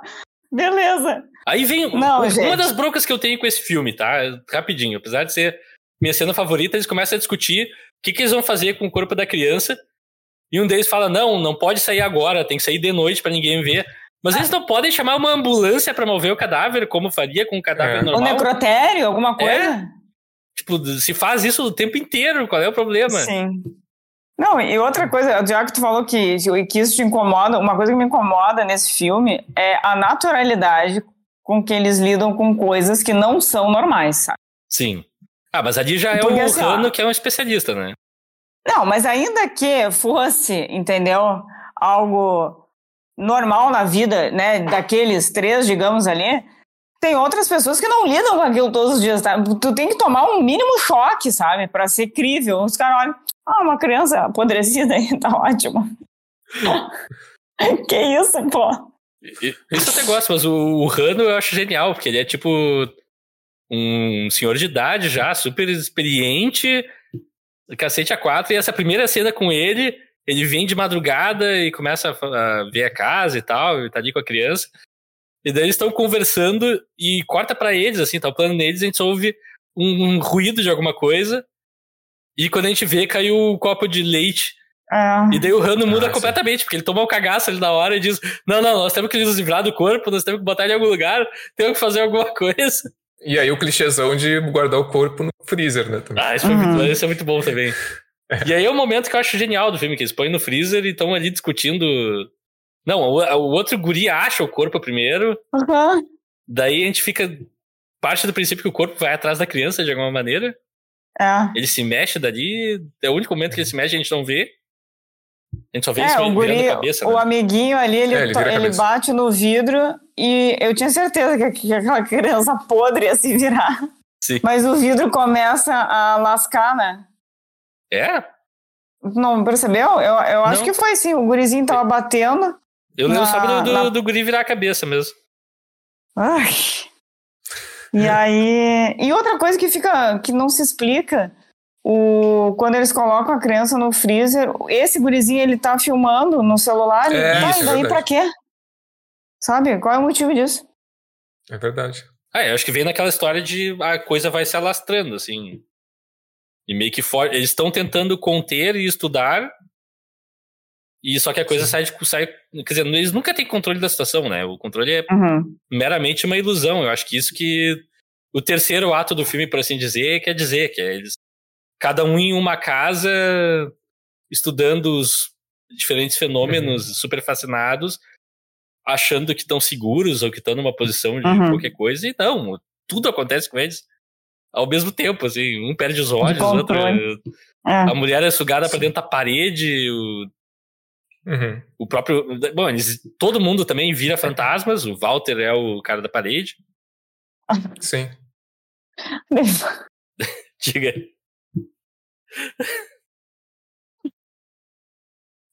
B: Beleza.
A: Aí vem Não, uma gente. das broncas que eu tenho com esse filme, tá? Rapidinho. Apesar de ser minha cena favorita, eles começam a discutir o que, que eles vão fazer com o corpo da criança. E um deles fala: não, não pode sair agora, tem que sair de noite para ninguém ver. Mas eles não podem chamar uma ambulância para mover o cadáver, como faria com um cadáver é. normal.
B: O necrotério, alguma é. coisa? É.
A: Tipo, se faz isso o tempo inteiro, qual é o problema?
B: Sim. Não, e outra coisa, já que tu falou que, que isso te incomoda, uma coisa que me incomoda nesse filme é a naturalidade com que eles lidam com coisas que não são normais, sabe?
A: Sim. Ah, mas ali já é Porque, o assim, Rano que é um especialista, né?
B: Não, mas ainda que fosse, entendeu? Algo normal na vida, né, daqueles três, digamos ali, tem outras pessoas que não lidam com aquilo todos os dias, tá? Tu tem que tomar um mínimo choque, sabe? para ser crível. Os caras olham, ah, uma criança apodrecida aí, (laughs) tá ótimo. (laughs) que isso, pô?
A: Isso eu até gosto, mas o, Rano eu acho genial, porque ele é tipo um senhor de idade já, super experiente, cacete a quatro, e essa primeira cena com ele, ele vem de madrugada e começa a, ver a casa e tal, e tá ali com a criança. E daí eles estão conversando e corta para eles, assim, tá o plano neles, a gente só ouve um, um, ruído de alguma coisa. E quando a gente vê, caiu o um copo de leite. É. E daí o Rano muda ah, completamente, porque ele toma o um cagaço ali na hora e diz: Não, não, nós temos que nos livrar do corpo, nós temos que botar ele em algum lugar, temos que fazer alguma coisa.
C: E aí o clichêzão de guardar o corpo no freezer, né?
A: Também. Ah, isso, uhum. muito, isso é muito bom também. (laughs) É. E aí é o momento que eu acho genial do filme, que eles põem no freezer e estão ali discutindo não, o, o, outro guri acha o corpo primeiro. Uhum. Daí a gente fica. Parte do princípio que o corpo vai atrás da criança de alguma maneira.
B: É.
A: Ele se mexe dali. É o único momento que ele se mexe a gente não vê. A gente só vê
B: é,
A: ele
B: o guri, a cabeça. O né? amiguinho ali, ele, é, ele, ele bate no vidro e eu tinha certeza que, que aquela criança podre ia se virar.
A: Sim.
B: Mas o vidro começa a lascar, né?
A: É?
B: Não percebeu? Eu, eu acho que foi assim, o gurizinho tava batendo.
A: Eu lembro só do, do, na... do guri virar a cabeça mesmo.
B: Ai. E aí. E outra coisa que fica. que não se explica. O, quando eles colocam a criança no freezer, esse gurizinho ele tá filmando no celular. É, tá, e daí é pra quê? Sabe? Qual é o motivo disso?
C: É verdade.
A: Ah, eu acho que vem naquela história de a coisa vai se alastrando, assim. E meio que for... eles estão tentando conter e estudar e só que a coisa sai, de, sai. Quer dizer, eles nunca têm controle da situação, né? O controle é uhum. meramente uma ilusão. Eu acho que isso que. O terceiro ato do filme, por assim dizer, quer dizer que é eles. Cada um em uma casa, estudando os diferentes fenômenos, uhum. super fascinados, achando que estão seguros ou que estão numa posição de uhum. qualquer coisa, e não, tudo acontece com eles ao mesmo tempo, assim, um perde os olhos, o outro. É. A mulher é sugada para dentro da parede, o,
C: Uhum.
A: O próprio. Bom, eles, todo mundo também vira fantasmas. O Walter é o cara da parede.
C: Sim. (laughs)
A: Diga.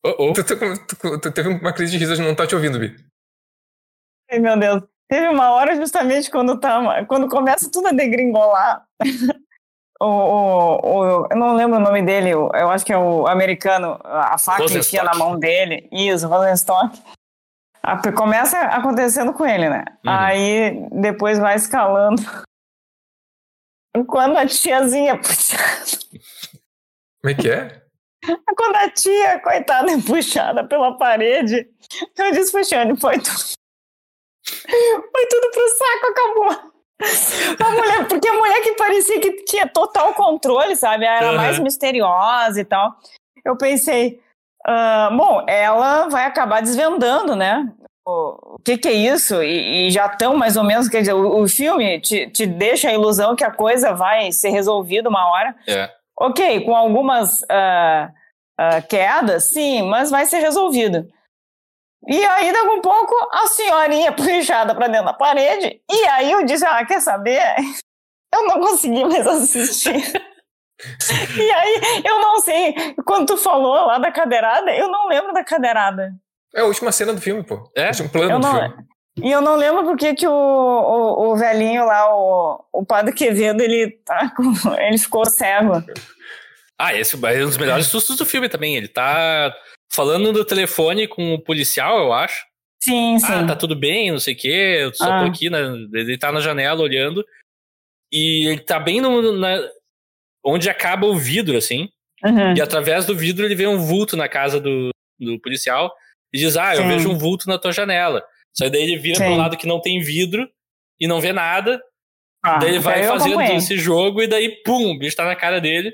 A: oh, oh.
C: Tu, tu, tu, tu, teve uma crise de riso de não tá te ouvindo, Bi.
B: Ai, meu Deus. Teve uma hora justamente quando, tá, quando começa tudo a degringolar (laughs) o, o, o, eu não lembro o nome dele, eu acho que é o americano, a faca que enfia na mão dele, isso, Rosenstock. A, começa acontecendo com ele, né? Uhum. Aí depois vai escalando. Quando a tiazinha puxada.
C: Como é que é?
B: Quando a tia, coitada, é puxada pela parede, eu disse, Puxane, foi tudo. (laughs) Foi tudo pro saco, acabou. A mulher, porque a mulher que parecia que tinha total controle, sabe? Era uhum. mais misteriosa e tal. Eu pensei, uh, bom, ela vai acabar desvendando, né? O, o que, que é isso? E, e já estão mais ou menos, quer dizer, o, o filme te, te, deixa a ilusão que a coisa vai ser resolvida uma hora.
A: É.
B: Ok, com algumas uh, uh, quedas, sim, mas vai ser resolvido. E aí, daqui um pouco, a senhorinha (laughs) puxada para dentro da parede. E aí eu disse: Ah, quer saber? (laughs) Eu não consegui mais assistir. (laughs) e aí, eu não sei, quando tu falou lá da cadeirada, eu não lembro da cadeirada.
C: É a última cena do filme, pô.
A: É?
C: O último plano
B: eu
C: do
B: não,
C: filme.
B: E eu não lembro porque que o, o, o velhinho lá, o, o padre Quevedo, ele, tá com, ele ficou cego.
A: Ah, esse é um dos melhores sustos do filme também. Ele tá falando no telefone com o policial, eu acho.
B: Sim, sim.
A: Ah, tá tudo bem, não sei o quê. Eu só ah. tô aqui, na, ele tá na janela olhando. E ele tá bem no, na, onde acaba o vidro, assim.
B: Uhum.
A: E através do vidro ele vê um vulto na casa do, do policial e diz: Ah, eu Sim. vejo um vulto na tua janela. Só daí ele vira Sim. pro lado que não tem vidro e não vê nada. Ah, daí ele vai fazendo esse jogo e daí, pum, o bicho tá na cara dele.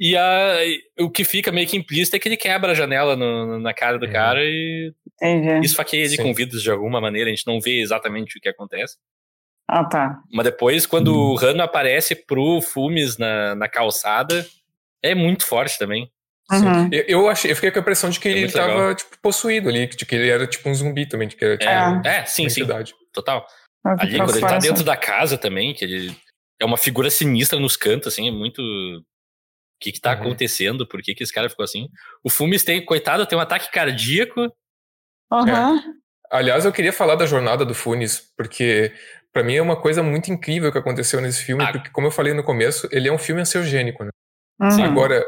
A: E a, o que fica meio que implícito é que ele quebra a janela no, na cara do uhum. cara e
B: Entendi.
A: esfaqueia ele Sim. com vidros de alguma maneira. A gente não vê exatamente o que acontece.
B: Ah, tá.
A: Mas depois, quando uhum. o Rano aparece pro Fumes na, na calçada, é muito forte também.
B: Uhum.
C: Eu, eu, achei, eu fiquei com a impressão de que é ele tava, legal. tipo, possuído ali, de que ele era tipo um zumbi também, de que era, tipo,
A: é, é, sim, sim. Total. ali, quando ele tá dentro da casa também, que ele é uma figura sinistra nos cantos, assim, é muito. O que que tá uhum. acontecendo? Por que que esse cara ficou assim? O Fumes tem, coitado, tem um ataque cardíaco.
B: Uhum.
C: É. Aliás, eu queria falar da jornada do Funes, porque para mim é uma coisa muito incrível que aconteceu nesse filme, ah. porque, como eu falei no começo, ele é um filme ansiogênico, né?
B: Uhum.
C: Agora,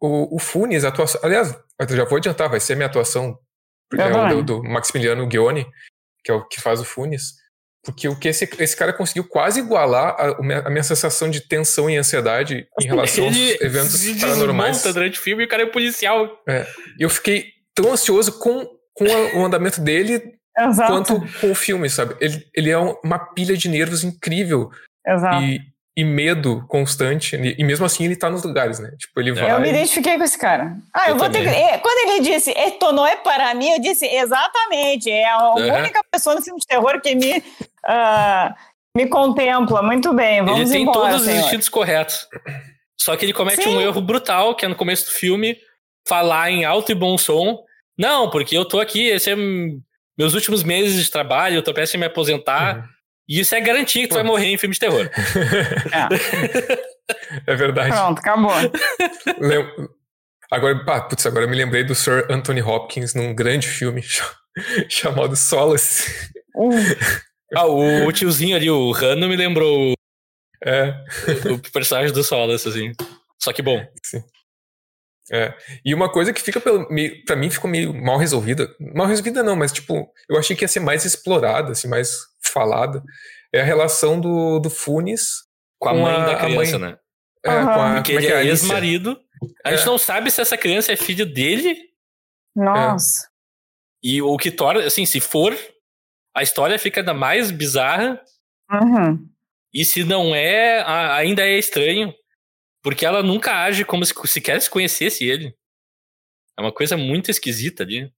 C: o, o Funes, a atuação. Aliás, eu já vou adiantar, vai ser a minha atuação, é o do, do, Maximiliano Ghione, que é o que faz o Funes. Porque o que esse, esse cara conseguiu quase igualar a, a, minha, sensação de tensão e ansiedade em relação aos eventos paranormais.
A: durante o filme e o cara é policial.
C: É. Eu fiquei tão ansioso com, com o andamento dele
B: Exato.
C: quanto com o filme, sabe? Ele, ele é uma pilha de nervos incrível.
B: Exato.
C: E, e medo constante. E mesmo assim ele tá nos lugares, né? Tipo, ele vai.
B: Eu me identifiquei com esse cara. Ah, eu, eu vou também. ter que. Quando ele disse é para mim, eu disse exatamente. É a uhum. única pessoa no filme de terror que me. Uh, me contempla muito bem. Vamos
A: ele tem
B: embora,
A: todos
B: senhor.
A: os instintos corretos. Só que ele comete Sim. um erro brutal, que é no começo do filme falar em alto e bom som. Não, porque eu tô aqui, esse é meus últimos meses de trabalho, eu tô prestes a me aposentar. Uhum. E isso é garantia que tu vai morrer em filme de terror. (laughs)
C: é. é verdade.
B: Pronto, acabou.
C: Lem... Agora, pá, putz, agora eu me lembrei do Sir Anthony Hopkins num grande filme (laughs) chamado Solace.
B: Uh.
A: Ah, o, o, tiozinho ali, o Rano, me lembrou
C: é.
A: o, o personagem do Solace, assim. Só que bom.
C: Sim. É. E uma coisa que fica pelo, meio, pra mim ficou meio mal resolvida. Mal resolvida não, mas tipo, eu achei que ia ser mais explorada, assim, mais falada. É a relação do, do Funes
A: com a mãe a, da criança, mãe, né?
C: É, uhum. com a,
A: Porque ele é, é ex-marido. A é. gente não sabe se essa criança é filho dele.
B: Nossa.
A: E o que torna, assim, se for, a história fica ainda mais bizarra.
B: Uhum.
A: E se não é, ainda é estranho. Porque ela nunca age como se sequer se conhecesse ele. É uma coisa muito esquisita ali.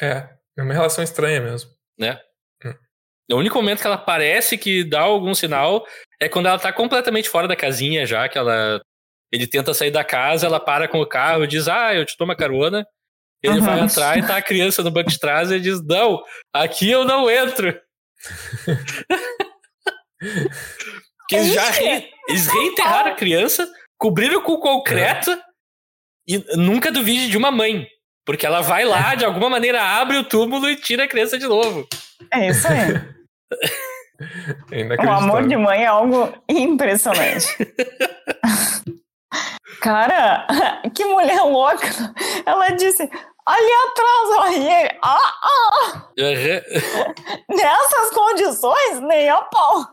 C: É, é uma relação estranha mesmo.
A: Né? Hum. O único momento que ela parece que dá algum sinal é quando ela tá completamente fora da casinha já, que ela. Ele tenta sair da casa, ela para com o carro, diz, ah, eu te dou uma carona. Ele uhum. vai entrar e tá a criança no banco de trás e diz, não, aqui eu não entro. (laughs) que eles já re... eles reenterraram a criança, cobriram com concreto é. e nunca duvide de uma mãe. Porque ela vai lá, de alguma maneira, abre o túmulo e tira a criança de novo.
B: É isso aí. (laughs)
C: É
B: o amor de mãe é algo impressionante. (laughs) Cara, que mulher louca. Ela disse: ali atrás, olha, ah, ah.
A: Uhum.
B: Nessas condições, nem a pau.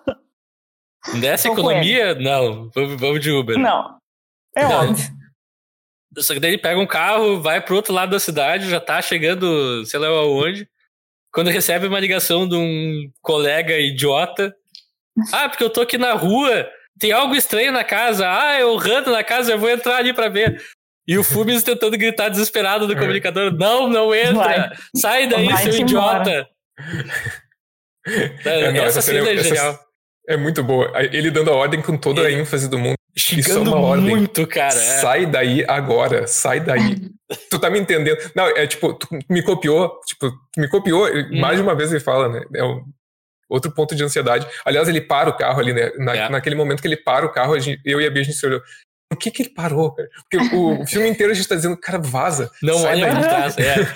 A: Nessa Tô economia, não. Vamos de Uber.
B: Não. É não. óbvio.
A: Só que daí ele pega um carro, vai pro outro lado da cidade, já tá chegando, sei lá aonde. Quando recebe uma ligação de um colega idiota. Ah, porque eu tô aqui na rua, tem algo estranho na casa. Ah, eu rando na casa, eu vou entrar ali pra ver. E o Fumes tentando gritar desesperado no é. comunicador: Não, não entra! Vai. Sai daí, vai seu idiota! É, não, essa, essa cena é genial. Essa,
C: é muito boa. Ele dando a ordem com toda a ênfase do mundo.
A: Xingando muito, cara. É.
C: Sai daí agora, sai daí. tu tá me entendendo. Não, é tipo, tu me copiou, tipo, tu me copiou, hum. mais de uma vez ele fala, né? É um outro ponto de ansiedade. Aliás, ele para o carro ali, né? Na, é. Naquele momento que ele para o carro, gente, eu e a Bia, a gente se olhou. Por que, que ele parou, cara? Porque o, o (laughs) filme inteiro a gente tá dizendo, cara, vaza.
A: Não olha pra trás, é. é.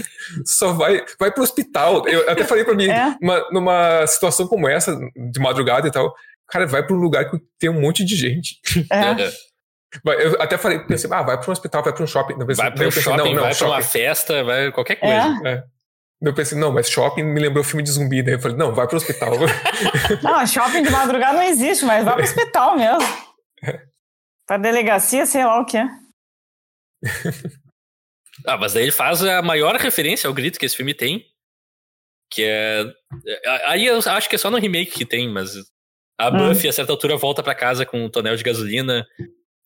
A: (laughs)
C: Só vai, vai pro hospital. Eu até falei pra mim, é. uma, numa situação como essa, de madrugada e tal, cara, vai pra um lugar que tem um monte de gente. É. é. Eu até falei, pensei, ah, vai para um hospital, vai para um shopping.
A: Não, vai para um shopping, não, não, vai para uma festa, vai qualquer coisa.
C: É. É. Eu pensei, não, mas shopping me lembrou filme de zumbi. Daí eu falei, não, vai para o hospital. (laughs)
B: não, shopping de madrugada não existe, mas vai para o hospital mesmo. É. Para delegacia, sei lá o que é. (laughs)
A: ah, mas daí ele faz a maior referência ao grito que esse filme tem. Que é. é aí eu acho que é só no remake que tem, mas a hum. Buffy, hum. a certa altura, volta para casa com um tonel de gasolina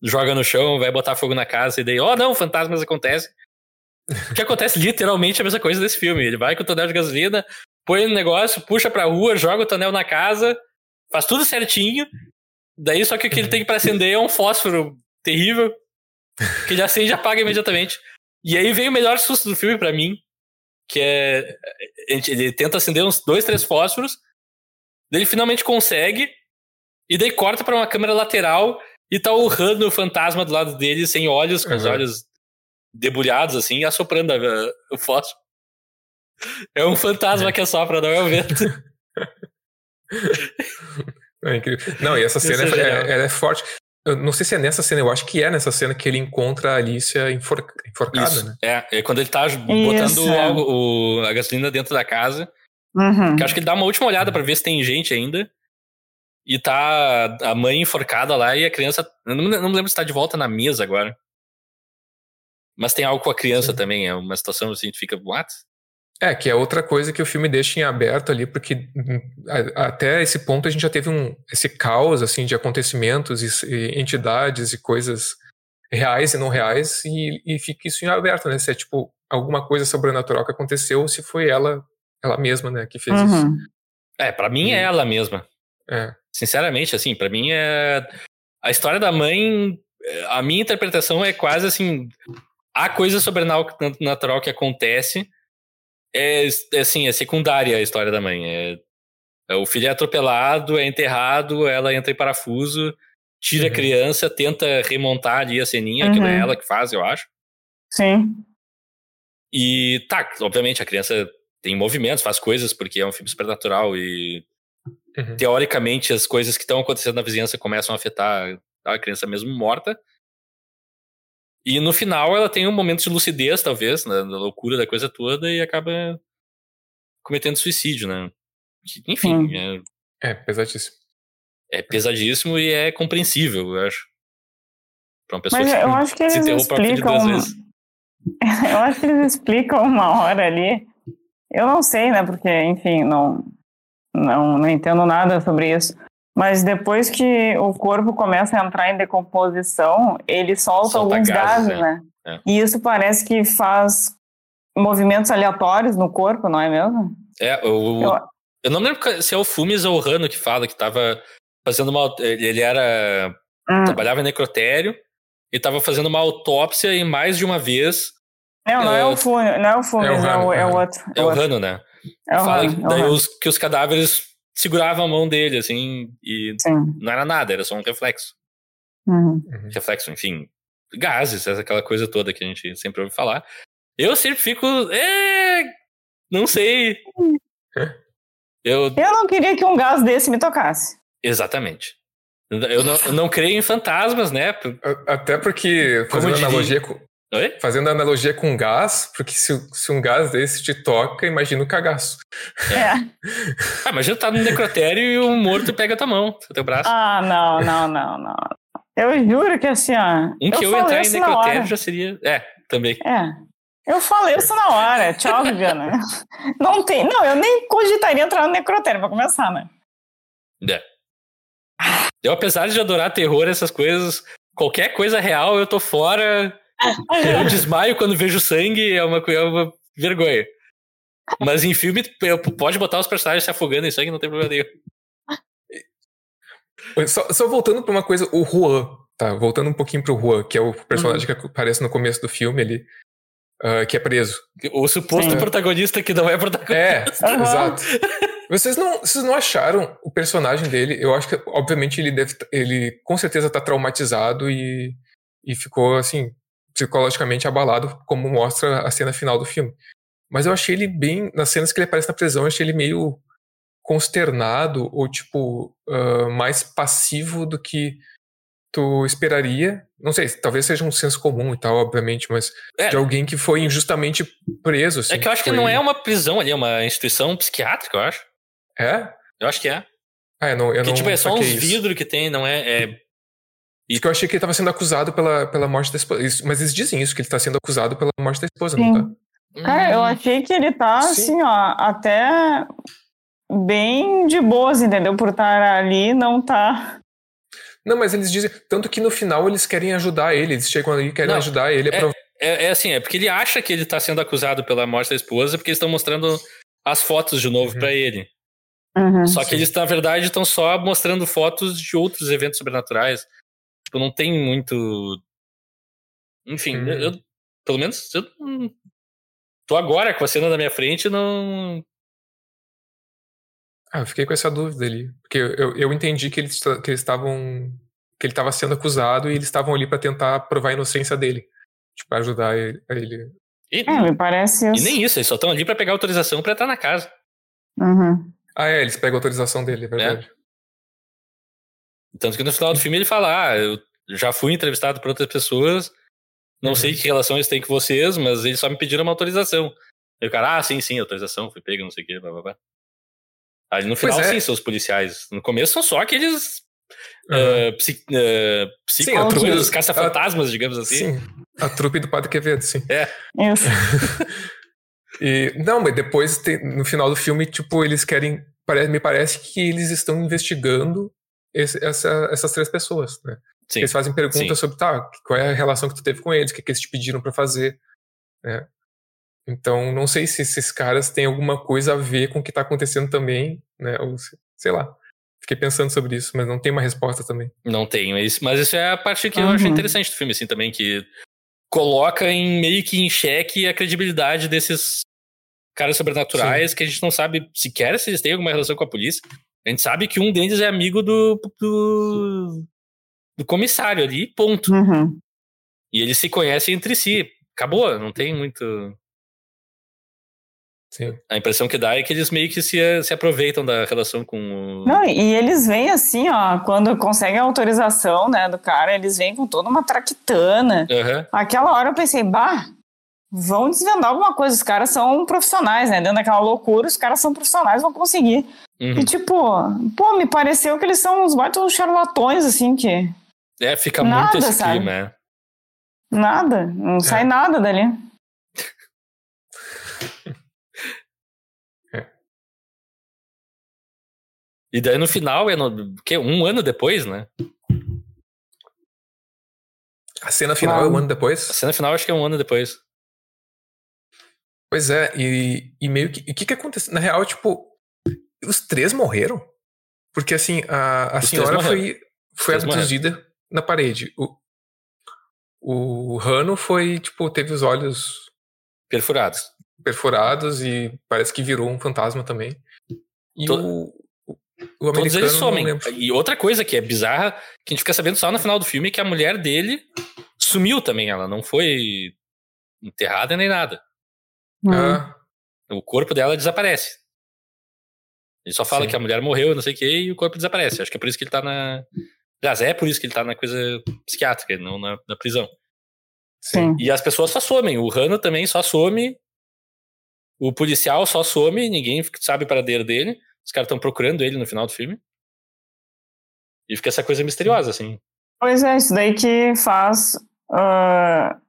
A: joga no chão, vai botar fogo na casa e daí, oh não, fantasmas acontecem. O que acontece literalmente é a mesma coisa desse filme. Ele vai com o tonel de gasolina, põe no negócio, puxa pra rua, joga o tonel na casa, faz tudo certinho. Daí só que o que ele tem para acender é um fósforo terrível, que ele acende e apaga (laughs) imediatamente. E aí vem o melhor susto do filme para mim, que é ele tenta acender uns dois, três fósforos, daí ele finalmente consegue, e daí corta para uma câmera lateral e tá o Han, o fantasma do lado dele, sem olhos, com uhum. os olhos debulhados, assim, assoprando o fósforo. É um fantasma é. que assopra, não é o vento. (laughs)
C: É incrível. Não, e essa cena é, é, é, forte. Eu não sei se é nessa cena, eu acho que é nessa cena que ele encontra a Alicia enforca, enforcada,
A: Isso.
C: né?
A: É, é quando ele tá botando o, o, a gasolina dentro da casa. Uhum. Que acho que ele dá uma última olhada para ver se tem gente ainda. E tá a mãe enforcada lá e a criança. Eu não, não me lembro se tá de volta na mesa agora. Mas tem algo com a criança Sim. também, é uma situação assim, que fica, what?
C: É, que é outra coisa que o filme deixa em aberto ali, porque hum, até esse ponto a gente já teve um, esse caos, assim, de acontecimentos e, e entidades e coisas reais e não reais, e, e fica isso em aberto, né? Se é, tipo, alguma coisa sobrenatural que aconteceu, se foi ela, ela mesma, né, que fez uhum. isso.
A: É, para mim é ela mesma. É. Sinceramente, assim, para mim é. A história da mãe. A minha interpretação é quase assim. A coisa sobrenatural que acontece é, é assim, é secundária a história da mãe. É, é, o filho é atropelado, é enterrado, ela entra em parafuso, tira uhum. a criança, tenta remontar ali a ceninha, uhum. que não é ela que faz, eu acho.
B: Sim.
A: E tá, obviamente a criança tem movimentos, faz coisas, porque é um filme supernatural e Uhum. Teoricamente, as coisas que estão acontecendo na vizinhança começam a afetar a criança mesmo morta. E no final ela tem um momento de lucidez, talvez, na, na loucura da coisa toda, e acaba cometendo suicídio, né? Enfim.
C: Hum. É, é pesadíssimo.
A: É pesadíssimo e é compreensível, eu acho. Pra uma pessoa
B: Mas que eu acho que eles explicam... (laughs) eu acho que eles explicam uma hora ali. Eu não sei, né? Porque, enfim, não, não, não entendo nada sobre isso. Mas depois que o corpo começa a entrar em decomposição, ele solta, solta alguns gases, gases né? É. E isso parece que faz movimentos aleatórios no corpo, não é mesmo?
A: É, eu, eu, eu não lembro se é o Fumes ou o Rano que fala que estava fazendo uma. Ele era. Hum. trabalhava em necrotério e estava fazendo uma autópsia e mais de uma vez.
B: Não, não é, é o Fumes, não é o Fumes, é o, Rano, é o, é o outro.
A: É o, é Rano, né? É Fala que, daí os, que os cadáveres seguravam a mão dele, assim, e Sim. não era nada, era só um reflexo. Uhum. uhum. Reflexo, enfim, gases, aquela coisa toda que a gente sempre ouve falar. Eu sempre fico. É, não sei.
B: Eu, eu não queria que um gás desse me tocasse.
A: Exatamente. Eu não, eu não creio em fantasmas, né?
C: Até porque, fazendo analogia com,
A: Oi?
C: Fazendo analogia com gás, porque se, se um gás desse te toca, imagina o cagaço.
A: É. ah, imagina tá no necrotério e o morto pega a tua mão, teu braço.
B: Ah, não, não, não, não. Eu juro que assim, ó.
A: Um que eu, eu entrar em necrotério já seria. É, também.
B: É. Eu falei isso na hora. Tchau, Viviana. (laughs) não tem. Não, eu nem cogitaria entrar no necrotério pra começar, né?
A: É. Eu, apesar de adorar terror, essas coisas, qualquer coisa real, eu tô fora eu desmaio quando vejo sangue, é uma, é uma vergonha. Mas em filme, pode botar os personagens se afogando em sangue, não tem problema nenhum.
C: Só, só voltando pra uma coisa, o Juan. Tá, voltando um pouquinho pro Juan, que é o personagem uhum. que aparece no começo do filme, ele. Uh, que é preso.
A: O suposto Sim. protagonista que não é protagonista.
C: É, uhum. exato. Vocês não, vocês não acharam o personagem dele? Eu acho que, obviamente, ele deve. Ele com certeza tá traumatizado e, e ficou, assim, psicologicamente abalado, como mostra a cena final do filme. Mas eu achei ele bem. Nas cenas que ele aparece na prisão, eu achei ele meio consternado ou, tipo, uh, mais passivo do que tu esperaria. Não sei, talvez seja um senso comum e tal, obviamente, mas é. de alguém que foi injustamente preso. Assim,
A: é que eu acho
C: foi...
A: que não é uma prisão ali, é uma instituição psiquiátrica, eu acho.
C: É?
A: Eu acho que é.
C: Ah, eu não, eu
A: que,
C: não
A: tipo, é só uns vidros que tem, não é. é...
C: E... Porque eu achei que ele estava sendo acusado pela, pela morte da esposa. Mas eles dizem isso, que ele está sendo acusado pela morte da esposa, Sim. não tá?
B: Cara, eu hum. achei que ele tá, Sim. assim, ó, até bem de boas, entendeu? Por estar ali, não tá.
C: Não, mas eles dizem. Tanto que no final eles querem ajudar ele, eles chegam ali e querem não, ajudar ele.
A: É, pra... é, é, assim, é porque ele acha que ele tá sendo acusado pela morte da esposa, porque eles estão mostrando as fotos de novo uhum. para ele. Uhum, só que sim. eles, na verdade, estão só mostrando fotos de outros eventos sobrenaturais. Tipo, não tem muito. Enfim, uhum. eu, pelo menos eu tô agora com a cena na minha frente não.
C: Ah, eu fiquei com essa dúvida ali. Porque eu, eu entendi que eles, que eles estavam. que ele estava sendo acusado e eles estavam ali para tentar provar a inocência dele. Tipo, ajudar ele. ele.
B: E, é, me parece
A: isso. E nem isso, eles só estão ali para pegar autorização para entrar na casa.
B: Uhum.
C: Ah, é, eles pegam a autorização dele, é verdade. É.
A: Tanto que no final do filme ele fala: Ah, eu já fui entrevistado por outras pessoas, não uhum. sei que relação eles têm com vocês, mas eles só me pediram uma autorização. Aí o cara, ah, sim, sim, autorização, fui pego, não sei o que, blá blá blá. Aí no final, é. sim, são os policiais. No começo são só aqueles uhum. uh, psi, uh, psicólogos, caça-fantasmas, digamos assim.
C: Sim, a trupe do Padre Quevedo, sim.
A: É.
B: Isso. (laughs)
C: e, não, mas depois, tem, no final do filme, tipo, eles querem. me parece que eles estão investigando esse, essa, essas três pessoas, né? Sim. Eles fazem perguntas Sim. sobre, tá, qual é a relação que tu teve com eles, o que, que eles te pediram para fazer, né? Então, não sei se esses caras têm alguma coisa a ver com o que está acontecendo também, né? Ou sei lá. Fiquei pensando sobre isso, mas não tem uma resposta também.
A: Não tenho, mas isso é a parte que uhum. eu acho interessante do filme, assim, também, que coloca em meio que em xeque a credibilidade desses caras sobrenaturais Sim. que a gente não sabe sequer se eles têm alguma relação com a polícia. A gente sabe que um deles é amigo do, do, do comissário ali, ponto.
B: Uhum.
A: E eles se conhecem entre si. Acabou, não tem muito.
C: Sim.
A: A impressão que dá é que eles meio que se, se aproveitam da relação com o...
B: Não, e eles vêm assim, ó, quando conseguem a autorização, né, do cara, eles vêm com toda uma traquitana.
A: Uhum.
B: Aquela hora eu pensei, bah, vão desvendar alguma coisa, os caras são profissionais, né, dentro daquela loucura, os caras são profissionais, vão conseguir. Uhum. E tipo, pô, me pareceu que eles são uns baitos charlatões, assim, que...
A: É, fica nada, muito esse sabe? clima, é.
B: Nada, não é. sai nada dali. (laughs)
A: E daí no final é no, que, um ano depois, né?
C: A cena final ah, é um ano depois?
A: A cena final acho que é um ano depois.
C: Pois é, e, e meio que. O que que aconteceu? Na real, tipo, os três morreram? Porque assim, a, a senhora foi, foi abduzida morreram. na parede. O, o Rano foi, tipo, teve os olhos
A: perfurados.
C: Perfurados e parece que virou um fantasma também. E to o, o
A: Todos eles somem. E outra coisa que é bizarra, que a gente fica sabendo só no final do filme, é que a mulher dele sumiu também. Ela não foi enterrada nem nada. O corpo dela desaparece. Ele só fala Sim. que a mulher morreu, não sei o que, e o corpo desaparece. Acho que é por isso que ele tá na. Aliás, é por isso que ele tá na coisa psiquiátrica, não na, na prisão.
B: Sim.
A: E as pessoas só somem. O Rano também só some. O policial só some, ninguém sabe o paradeiro dele. Os caras estão procurando ele no final do filme. E fica essa coisa misteriosa, assim.
B: Pois é, isso daí que faz. Uh,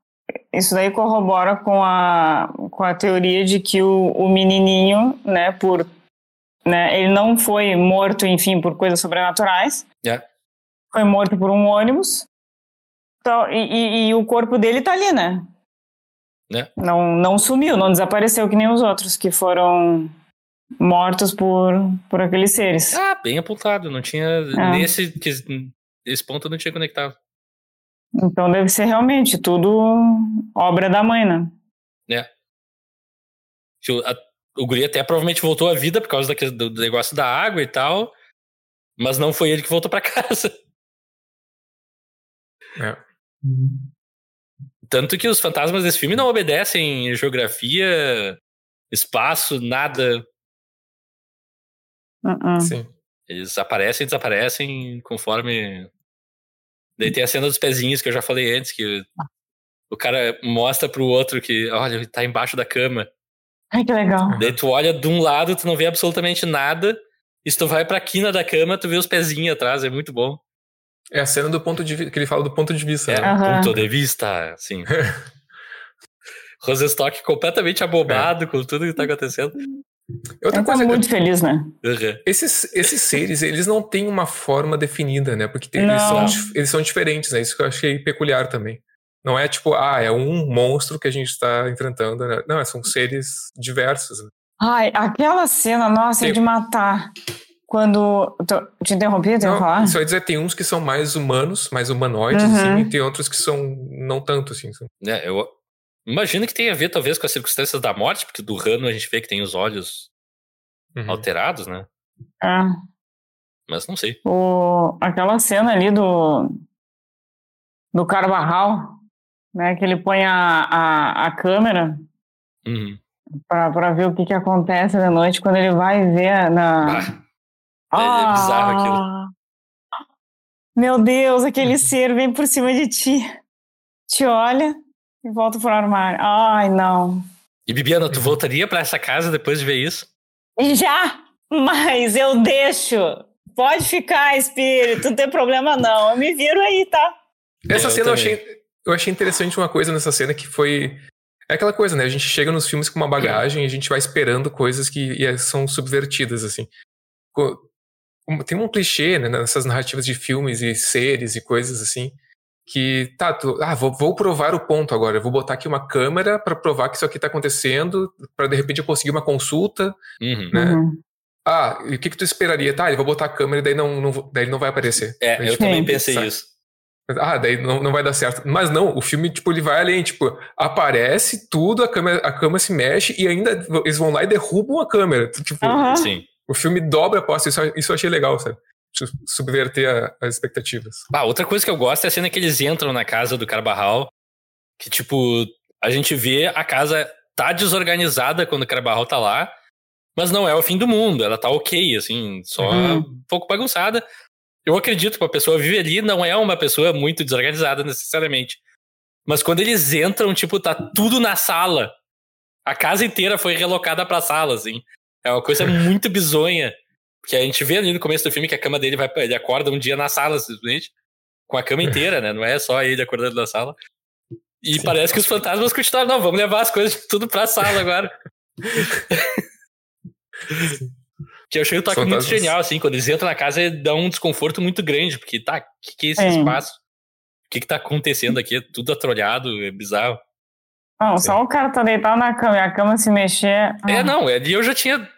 B: isso daí corrobora com a, com a teoria de que o, o menininho, né, por. Né, ele não foi morto, enfim, por coisas sobrenaturais.
A: Yeah.
B: Foi morto por um ônibus. Então, e, e, e o corpo dele tá ali, né?
A: Yeah.
B: Não, não sumiu, não desapareceu que nem os outros que foram mortos por, por aqueles seres.
A: Ah, bem apontado. Não tinha. É. Nesse, nesse ponto eu não tinha conectado.
B: Então deve ser realmente tudo obra da mãe, né?
A: É. O guri até provavelmente voltou à vida por causa daquele, do negócio da água e tal, mas não foi ele que voltou para (laughs) casa.
C: É.
A: Tanto que os fantasmas desse filme não obedecem geografia, espaço, nada.
B: Uh -uh.
C: Sim.
A: Eles aparecem e desaparecem conforme. Daí tem a cena dos pezinhos que eu já falei antes, que o cara mostra pro outro que, olha, ele tá embaixo da cama.
B: Ai, que legal.
A: Daí tu olha de um lado, tu não vê absolutamente nada. E se tu vai pra quina da cama, tu vê os pezinhos atrás, é muito bom.
C: É a cena do ponto de que ele fala do ponto de vista.
A: É,
C: né?
A: ponto de vista, sim. (laughs) Rosestock completamente abobado é. com tudo que tá acontecendo.
B: Outra Ele coisa muito feliz, né?
A: Uhum.
C: Esses, esses seres, eles não têm uma forma definida, né? Porque tem, eles, são, eles são diferentes, né? Isso que eu achei peculiar também. Não é tipo, ah, é um monstro que a gente está enfrentando, né? Não, são seres diversos. Né?
B: Ai, aquela cena, nossa, tem... é de matar. Quando. Tô, te interrompi,
C: tem
B: que falar?
C: Só ia dizer, tem uns que são mais humanos, mais humanoides, uhum. assim, e tem outros que são não tanto, assim.
A: É, eu, Imagino que tem a ver, talvez, com as circunstâncias da morte, porque do Rano a gente vê que tem os olhos uhum. alterados, né?
B: É.
A: Mas não sei.
B: O, aquela cena ali do. do Carvajal, né? Que ele põe a, a, a câmera
A: uhum.
B: para ver o que, que acontece da noite quando ele vai ver na.
A: Ah, ah, é bizarro aquilo.
B: Meu Deus, aquele ser vem por cima de ti. Te olha volto pro armário. Ai, não.
A: E Bibiana, tu voltaria para essa casa depois de ver isso?
B: Já, mas eu deixo. Pode ficar, espírito, não tem problema não. Eu me viro aí, tá?
C: Essa eu cena eu achei, eu achei interessante uma coisa nessa cena que foi. É aquela coisa, né? A gente chega nos filmes com uma bagagem e a gente vai esperando coisas que é, são subvertidas, assim. Tem um clichê né, nessas narrativas de filmes e séries e coisas assim, que tá, tu, ah, vou, vou, provar o ponto agora, eu vou botar aqui uma câmera para provar que isso aqui tá acontecendo, para de repente eu conseguir uma consulta,
A: uhum.
C: né? Uhum. Ah, e o que que tu esperaria? Tá, ele vai botar a câmera e daí não, não, daí não vai aparecer.
A: É, eu também pensei sabe? isso.
C: Ah, daí não, não vai dar certo. Mas não, o filme, tipo, ele vai além, tipo, aparece tudo, a câmera, a câmera se mexe e ainda eles vão lá e derrubam a câmera. Tipo,
B: uhum.
A: Sim.
C: o filme dobra a posse, isso, isso eu achei legal, sabe? Subverter a, as expectativas.
A: Ah, outra coisa que eu gosto é a cena que eles entram na casa do Carbarral, que tipo, a gente vê a casa tá desorganizada quando o Carbarral tá lá, mas não é o fim do mundo, ela tá ok, assim, só uhum. um pouco bagunçada. Eu acredito que a pessoa vive ali não é uma pessoa muito desorganizada necessariamente. Mas quando eles entram, tipo, tá tudo na sala. A casa inteira foi relocada pra sala, assim. É uma coisa (laughs) muito bizonha. Porque a gente vê ali no começo do filme que a cama dele vai. Ele acorda um dia na sala, simplesmente. Com a cama (laughs) inteira, né? Não é só ele acordando na sala. E Sim. parece que os fantasmas continuaram. Não, vamos levar as coisas (laughs) tudo pra sala agora. (laughs) que eu achei o toque fantasmas. muito genial, assim. Quando eles entram na casa, dá um desconforto muito grande. Porque, tá, o que, que é esse é. espaço? O que, que tá acontecendo aqui? É tudo atrolhado, é bizarro.
B: Não, só o cara tá deitado na cama e a cama se mexer.
A: É, ah. não, ali eu já tinha.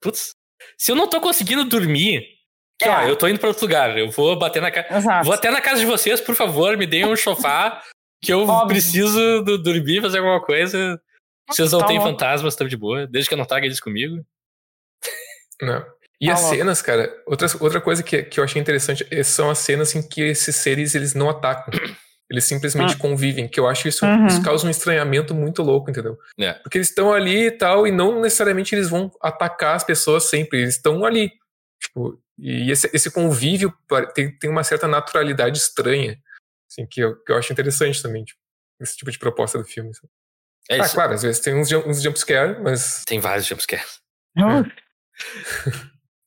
A: Putz, se eu não tô conseguindo dormir, que, é. ó, eu tô indo pra outro lugar, eu vou bater na casa. Vou até na casa de vocês, por favor, me deem um sofá (laughs) que eu Óbvio. preciso do, dormir, fazer alguma coisa. Vocês não tá têm fantasmas, estão de boa, desde que eu não traga eles comigo. (laughs)
C: Não. E tá as cenas, cara, outra, outra coisa que, que eu achei interessante é, são as cenas em que esses seres eles não atacam. Eles simplesmente ah. convivem, que eu acho isso, uhum. isso causa um estranhamento muito louco, entendeu?
A: É.
C: Porque eles estão ali e tal, e não necessariamente eles vão atacar as pessoas sempre, eles estão ali. Tipo, e esse, esse convívio tem, tem uma certa naturalidade estranha, assim, que eu, que eu acho interessante também, tipo, esse tipo de proposta do filme. Assim. É ah, claro, às vezes tem uns, uns jumpscare, mas.
A: Tem vários jumpscares.
B: É.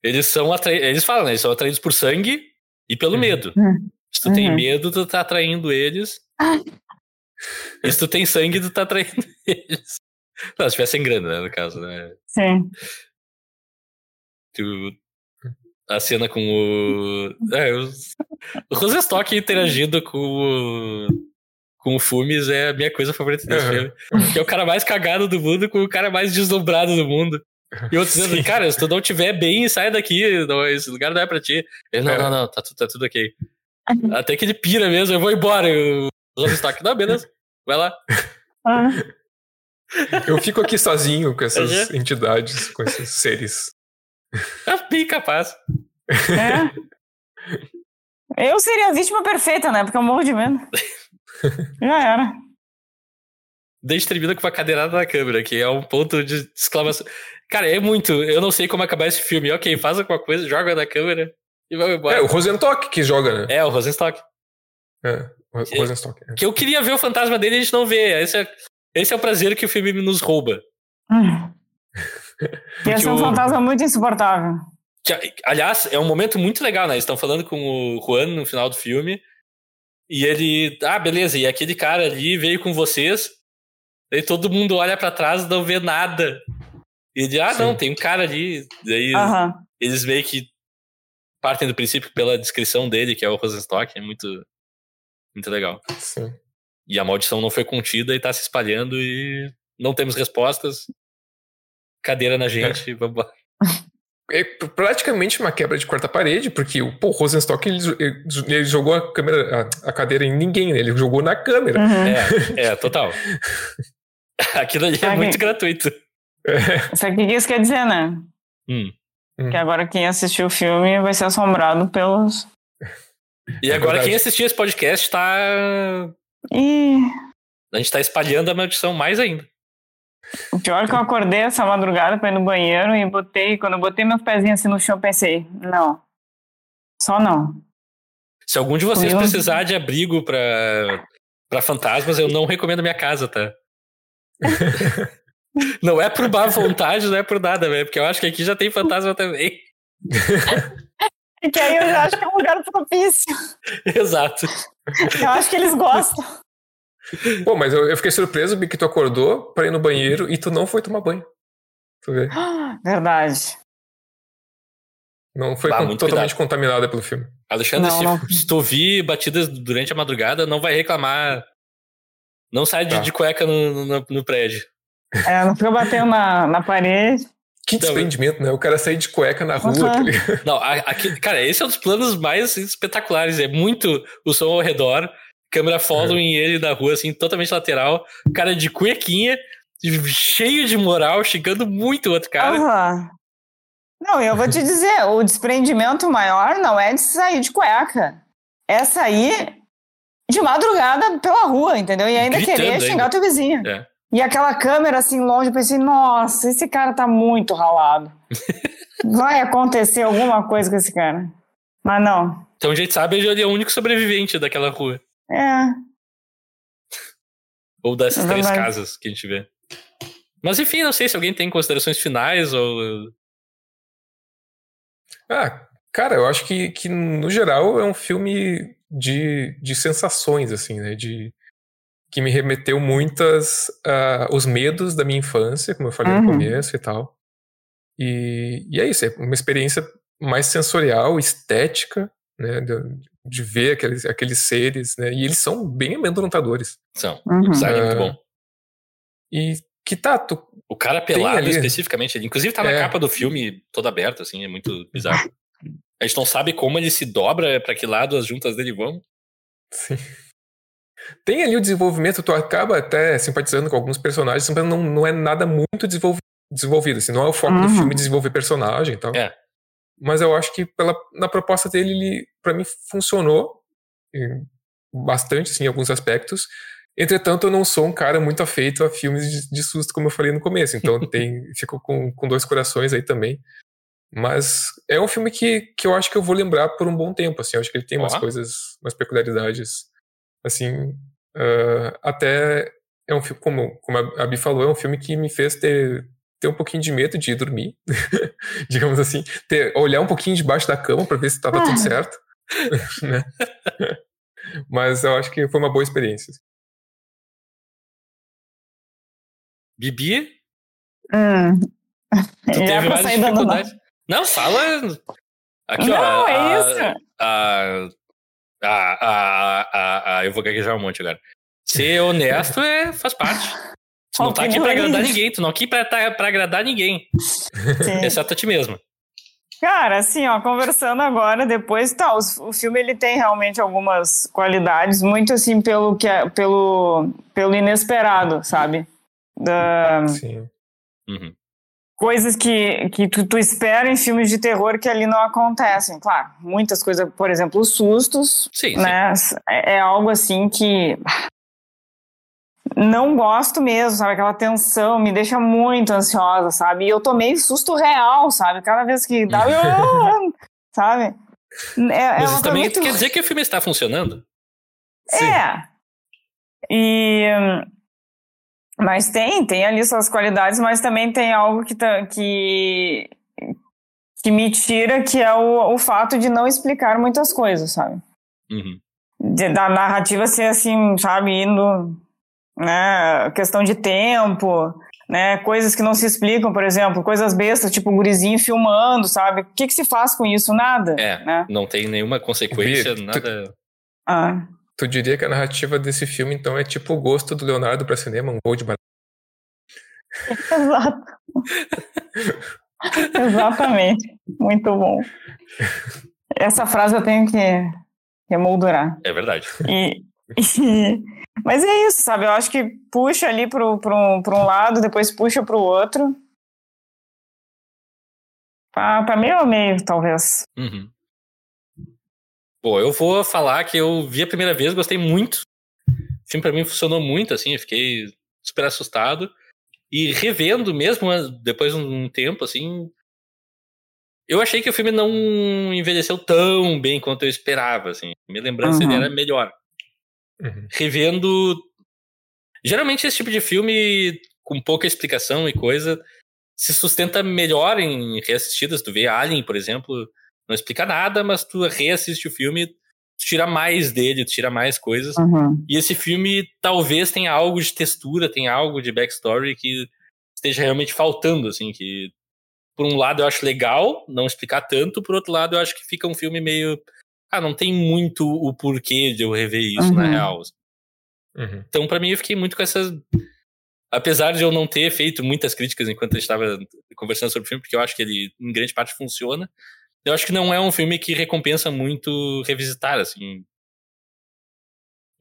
A: eles são atra... eles falam, né? Eles são atraídos por sangue e pelo uhum. medo.
B: Uhum.
A: Se tu uhum. tem medo, tu tá atraindo eles. (laughs) E se tu tem sangue, tu tá atraindo (laughs) eles. Não, se tivessem grana, né, no caso, né?
B: Sim.
A: Tu, a cena com o. É, o, o Rosenstock interagindo com o. Com o Fumes é a minha coisa favorita desse uhum. filme. Que é o cara mais cagado do mundo com o cara mais deslumbrado do mundo. E outros dizendo, cara, se tu não tiver bem, sai daqui, não, esse lugar não é pra ti. Ele, não, é. não, não, tá, tá tudo ok. (laughs) Até que ele pira mesmo, eu vou embora. O Rosenstock, não, beleza, vai lá. (laughs)
B: Ah.
C: Eu fico aqui sozinho com essas uhum. entidades, com esses seres.
A: É bem capaz.
B: É. Eu seria a vítima perfeita, né? Porque eu morro de medo. (laughs) Já era.
A: Desde termina com uma cadeirada na câmera, que é um ponto de exclamação. Cara, é muito. Eu não sei como acabar esse filme. Ok, faz alguma coisa, joga na câmera e vai embora.
C: É, o Rosenstock que joga, né?
A: É, o Rosenstock.
C: É, o Rosenstock.
A: É. Que eu queria ver o fantasma dele e a gente não vê. Esse é, esse é o prazer que o filme nos rouba.
B: Hum. (laughs) Esse é um fantasma muito insuportável.
A: Que, aliás, é um momento muito legal, né? Eles estão falando com o Juan no final do filme. E ele. Ah, beleza, e aquele cara ali veio com vocês. Daí todo mundo olha para trás e não vê nada. E ele, ah, Sim. não, tem um cara ali. Daí
B: uhum.
A: eles meio que partem do princípio pela descrição dele, que é o Rosenstock, é muito, muito legal.
C: Sim.
A: E a maldição não foi contida e tá se espalhando e não temos respostas. Cadeira na gente, é. vamos lá.
C: É praticamente uma quebra de quarta parede, porque o Rosenstock ele, ele, jogou a câmera, a, a, cadeira em ninguém, né? ele jogou na câmera.
A: Uhum. É, é, total. (laughs) Aquilo ali é muito gratuito.
B: É. Isso aqui que isso quer dizer, né?
A: Hum.
B: Hum. Que agora quem assistiu o filme vai ser assombrado pelos.
A: E agora é quem assistiu esse podcast tá.
B: E...
A: A gente tá espalhando a maldição mais ainda.
B: O pior é que eu acordei essa madrugada pra ir no banheiro e botei. Quando eu botei meus pezinhos assim no chão, pensei, não. Só não.
A: Se algum de vocês precisar de abrigo pra, pra fantasmas, eu não recomendo minha casa, tá? (laughs) não é por má vontade, não é por nada, velho. Porque eu acho que aqui já tem fantasma também.
B: E que aí eu já acho que é um lugar propício.
A: Exato.
B: Eu acho que eles gostam.
C: Pô, mas eu, eu fiquei surpreso que tu acordou pra ir no banheiro e tu não foi tomar banho. Tu vê? (gasps)
B: Verdade.
C: Não foi com, totalmente cuidado. contaminada pelo filme.
A: Alexandre, não, se, não. se, tu ouvir batidas durante a madrugada, não vai reclamar. Não sai de, tá. de cueca no, no, no, prédio.
B: É, não fica batendo na, na parede.
C: Que desprendimento, né? O cara sair de cueca na rua. Uhum. Tá
A: não, aqui, cara, esse é um dos planos mais espetaculares. É muito o som ao redor câmera following é. ele na rua, assim, totalmente lateral, cara de cuequinha, cheio de moral, chegando muito o outro cara.
B: Uhum. Não, eu vou te dizer, o desprendimento maior não é de sair de cueca. É sair de madrugada pela rua, entendeu? E ainda Gritando querer xingar o teu vizinho.
A: É.
B: E aquela câmera assim longe, eu pensei, nossa, esse cara tá muito ralado. (laughs) Vai acontecer alguma coisa com esse cara. Mas não.
A: Então a gente sabe, ele é o único sobrevivente daquela rua.
B: É.
A: Ou dessas é três casas que a gente vê. Mas enfim, não sei se alguém tem considerações finais ou.
C: Ah, cara, eu acho que, que no geral é um filme de, de sensações, assim, né? De, que me remeteu muitas uh, os medos da minha infância, como eu falei uhum. no começo e tal. E, e é isso, é uma experiência mais sensorial, estética, né? De, de ver aqueles, aqueles seres, né? E eles são bem amedrontadores.
A: São. Uhum. O design é muito bom.
C: E que tá. Tu
A: o cara pelado ali... especificamente, ele inclusive tá na é. capa do filme todo aberto, assim, é muito bizarro. (laughs) A gente não sabe como ele se dobra, para que lado as juntas dele vão.
C: Sim. Tem ali o desenvolvimento, tu acaba até simpatizando com alguns personagens, mas não, não é nada muito desenvolvido, assim, não é o foco uhum. do filme desenvolver personagem e tal.
A: É
C: mas eu acho que pela, na proposta dele, ele, para mim, funcionou bastante, assim, em alguns aspectos. Entretanto, eu não sou um cara muito afeito a filmes de, de susto, como eu falei no começo, então (laughs) tem, fico com, com dois corações aí também. Mas é um filme que, que eu acho que eu vou lembrar por um bom tempo, assim, eu acho que ele tem umas coisas, umas peculiaridades, assim, uh, até é um filme, como, como a Abi falou, é um filme que me fez ter ter um pouquinho de medo de ir dormir, (laughs) digamos assim, ter, olhar um pouquinho debaixo da cama para ver se estava ah. tudo certo. (laughs) né? Mas eu acho que foi uma boa experiência.
A: Bibi?
B: Hum.
A: Tu (laughs) teve mais dificuldade? Não, fala. Aqui,
B: não,
A: ó.
B: é
A: a,
B: isso.
A: A, a, a, a, a, eu vou gaguejar um monte agora. Ser honesto é, faz parte. Tu não tá aqui pra agradar ninguém, tu não aqui pra, tá, pra agradar ninguém. Sim. Exceto a ti mesmo.
B: Cara, assim, ó, conversando agora, depois, tá, o, o, filme ele tem realmente algumas qualidades, muito assim pelo que é, pelo, pelo inesperado, sabe? Da,
C: Sim.
A: Uhum.
B: Coisas que, que tu, tu espera em filmes de terror que ali não acontecem. Claro, muitas coisas, por exemplo, os sustos,
A: sim,
B: né?
A: Sim.
B: É, é algo assim que não gosto mesmo, sabe? Aquela tensão me deixa muito ansiosa, sabe? E eu tomei susto real, sabe? Cada vez que dá, (laughs) sabe?
A: É, é Mas isso também muito... quer dizer que o filme está funcionando?
B: É. E... Mas tem, tem ali suas qualidades, mas também tem algo que, que, que me tira, que é o, o fato de não explicar muitas coisas, sabe?
A: Uhum.
B: De, da narrativa ser assim, sabe, indo né? Questão de tempo, né? Coisas que não se explicam, por exemplo, coisas bestas, tipo o gurizinho filmando, sabe? O que, que se faz com isso? Nada.
A: É,
B: né?
A: não tem nenhuma consequência, nada. Tu,
B: ah.
C: Tu diria que a narrativa desse filme, então, é tipo o gosto do Leonardo para cinema, um voo de banana? (laughs)
B: Exato. Exatamente. Muito bom. Essa frase eu tenho que remoldurar.
A: É verdade.
B: E, e, mas é isso, sabe? Eu acho que puxa ali pro, pro, um, pro um lado, depois puxa pro outro. Pra, pra meio a meio, talvez.
A: Uhum. Bom, eu vou falar que eu vi a primeira vez, gostei muito. O filme pra mim funcionou muito, assim, eu fiquei super assustado. E revendo mesmo, depois de um tempo, assim, eu achei que o filme não envelheceu tão bem quanto eu esperava, assim. Minha lembrança uhum. era melhor.
C: Uhum.
A: Revendo. Geralmente esse tipo de filme, com pouca explicação e coisa, se sustenta melhor em reassistidas. Tu vê Alien, por exemplo, não explica nada, mas tu reassiste o filme, tu tira mais dele, tu tira mais coisas.
B: Uhum.
A: E esse filme talvez tenha algo de textura, tenha algo de backstory que esteja realmente faltando, assim, que por um lado eu acho legal não explicar tanto, por outro lado eu acho que fica um filme meio ah, não tem muito o porquê de eu rever isso uhum. na real.
C: Uhum.
A: Então, para mim, eu fiquei muito com essas. Apesar de eu não ter feito muitas críticas enquanto eu estava conversando sobre o filme, porque eu acho que ele, em grande parte, funciona, eu acho que não é um filme que recompensa muito revisitar, assim.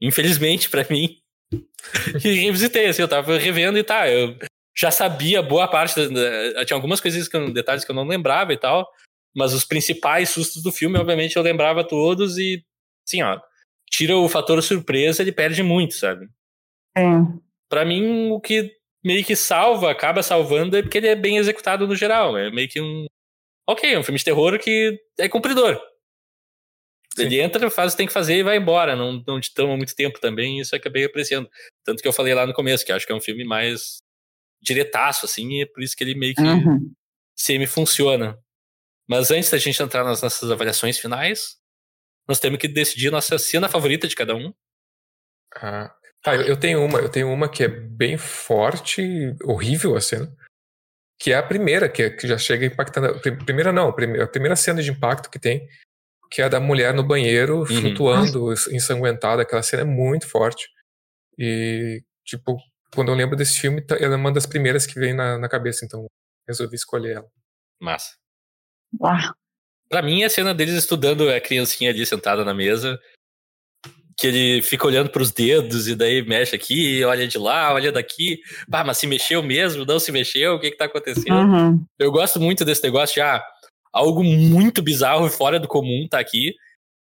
A: Infelizmente, para mim, (laughs) que revisitei, assim, eu tava revendo e tá, eu já sabia boa parte, da, tinha algumas coisas, detalhes que eu não lembrava e tal, mas os principais sustos do filme, obviamente, eu lembrava todos e, assim, ó, tira o fator surpresa, ele perde muito, sabe?
B: É.
A: Pra mim, o que meio que salva, acaba salvando, é porque ele é bem executado no geral. É meio que um. Ok, é um filme de terror que é cumpridor. Sim. Ele entra, faz o que tem que fazer e vai embora. Não, não te toma muito tempo também, isso eu acabei apreciando. Tanto que eu falei lá no começo, que acho que é um filme mais diretaço, assim, e é por isso que ele meio que
B: uhum.
A: semi-funciona. Mas antes da gente entrar nas nossas avaliações finais, nós temos que decidir nossa cena favorita de cada um.
C: Ah, tá, eu tenho uma, eu tenho uma que é bem forte, horrível a cena, que é a primeira, que, é, que já chega impactando. Primeira não, a primeira cena de impacto que tem, que é a da mulher no banheiro, uhum. flutuando, ensanguentada. Aquela cena é muito forte. E, tipo, quando eu lembro desse filme, tá, ela é uma das primeiras que vem na, na cabeça, então resolvi escolher ela.
A: Massa.
B: Ah.
A: Pra mim, a cena deles estudando a criancinha ali sentada na mesa, que ele fica olhando para os dedos e daí mexe aqui, olha de lá, olha daqui. Bah, mas se mexeu mesmo? Não se mexeu? O que que tá acontecendo?
B: Uhum.
A: Eu gosto muito desse negócio de, ah, algo muito bizarro e fora do comum tá aqui.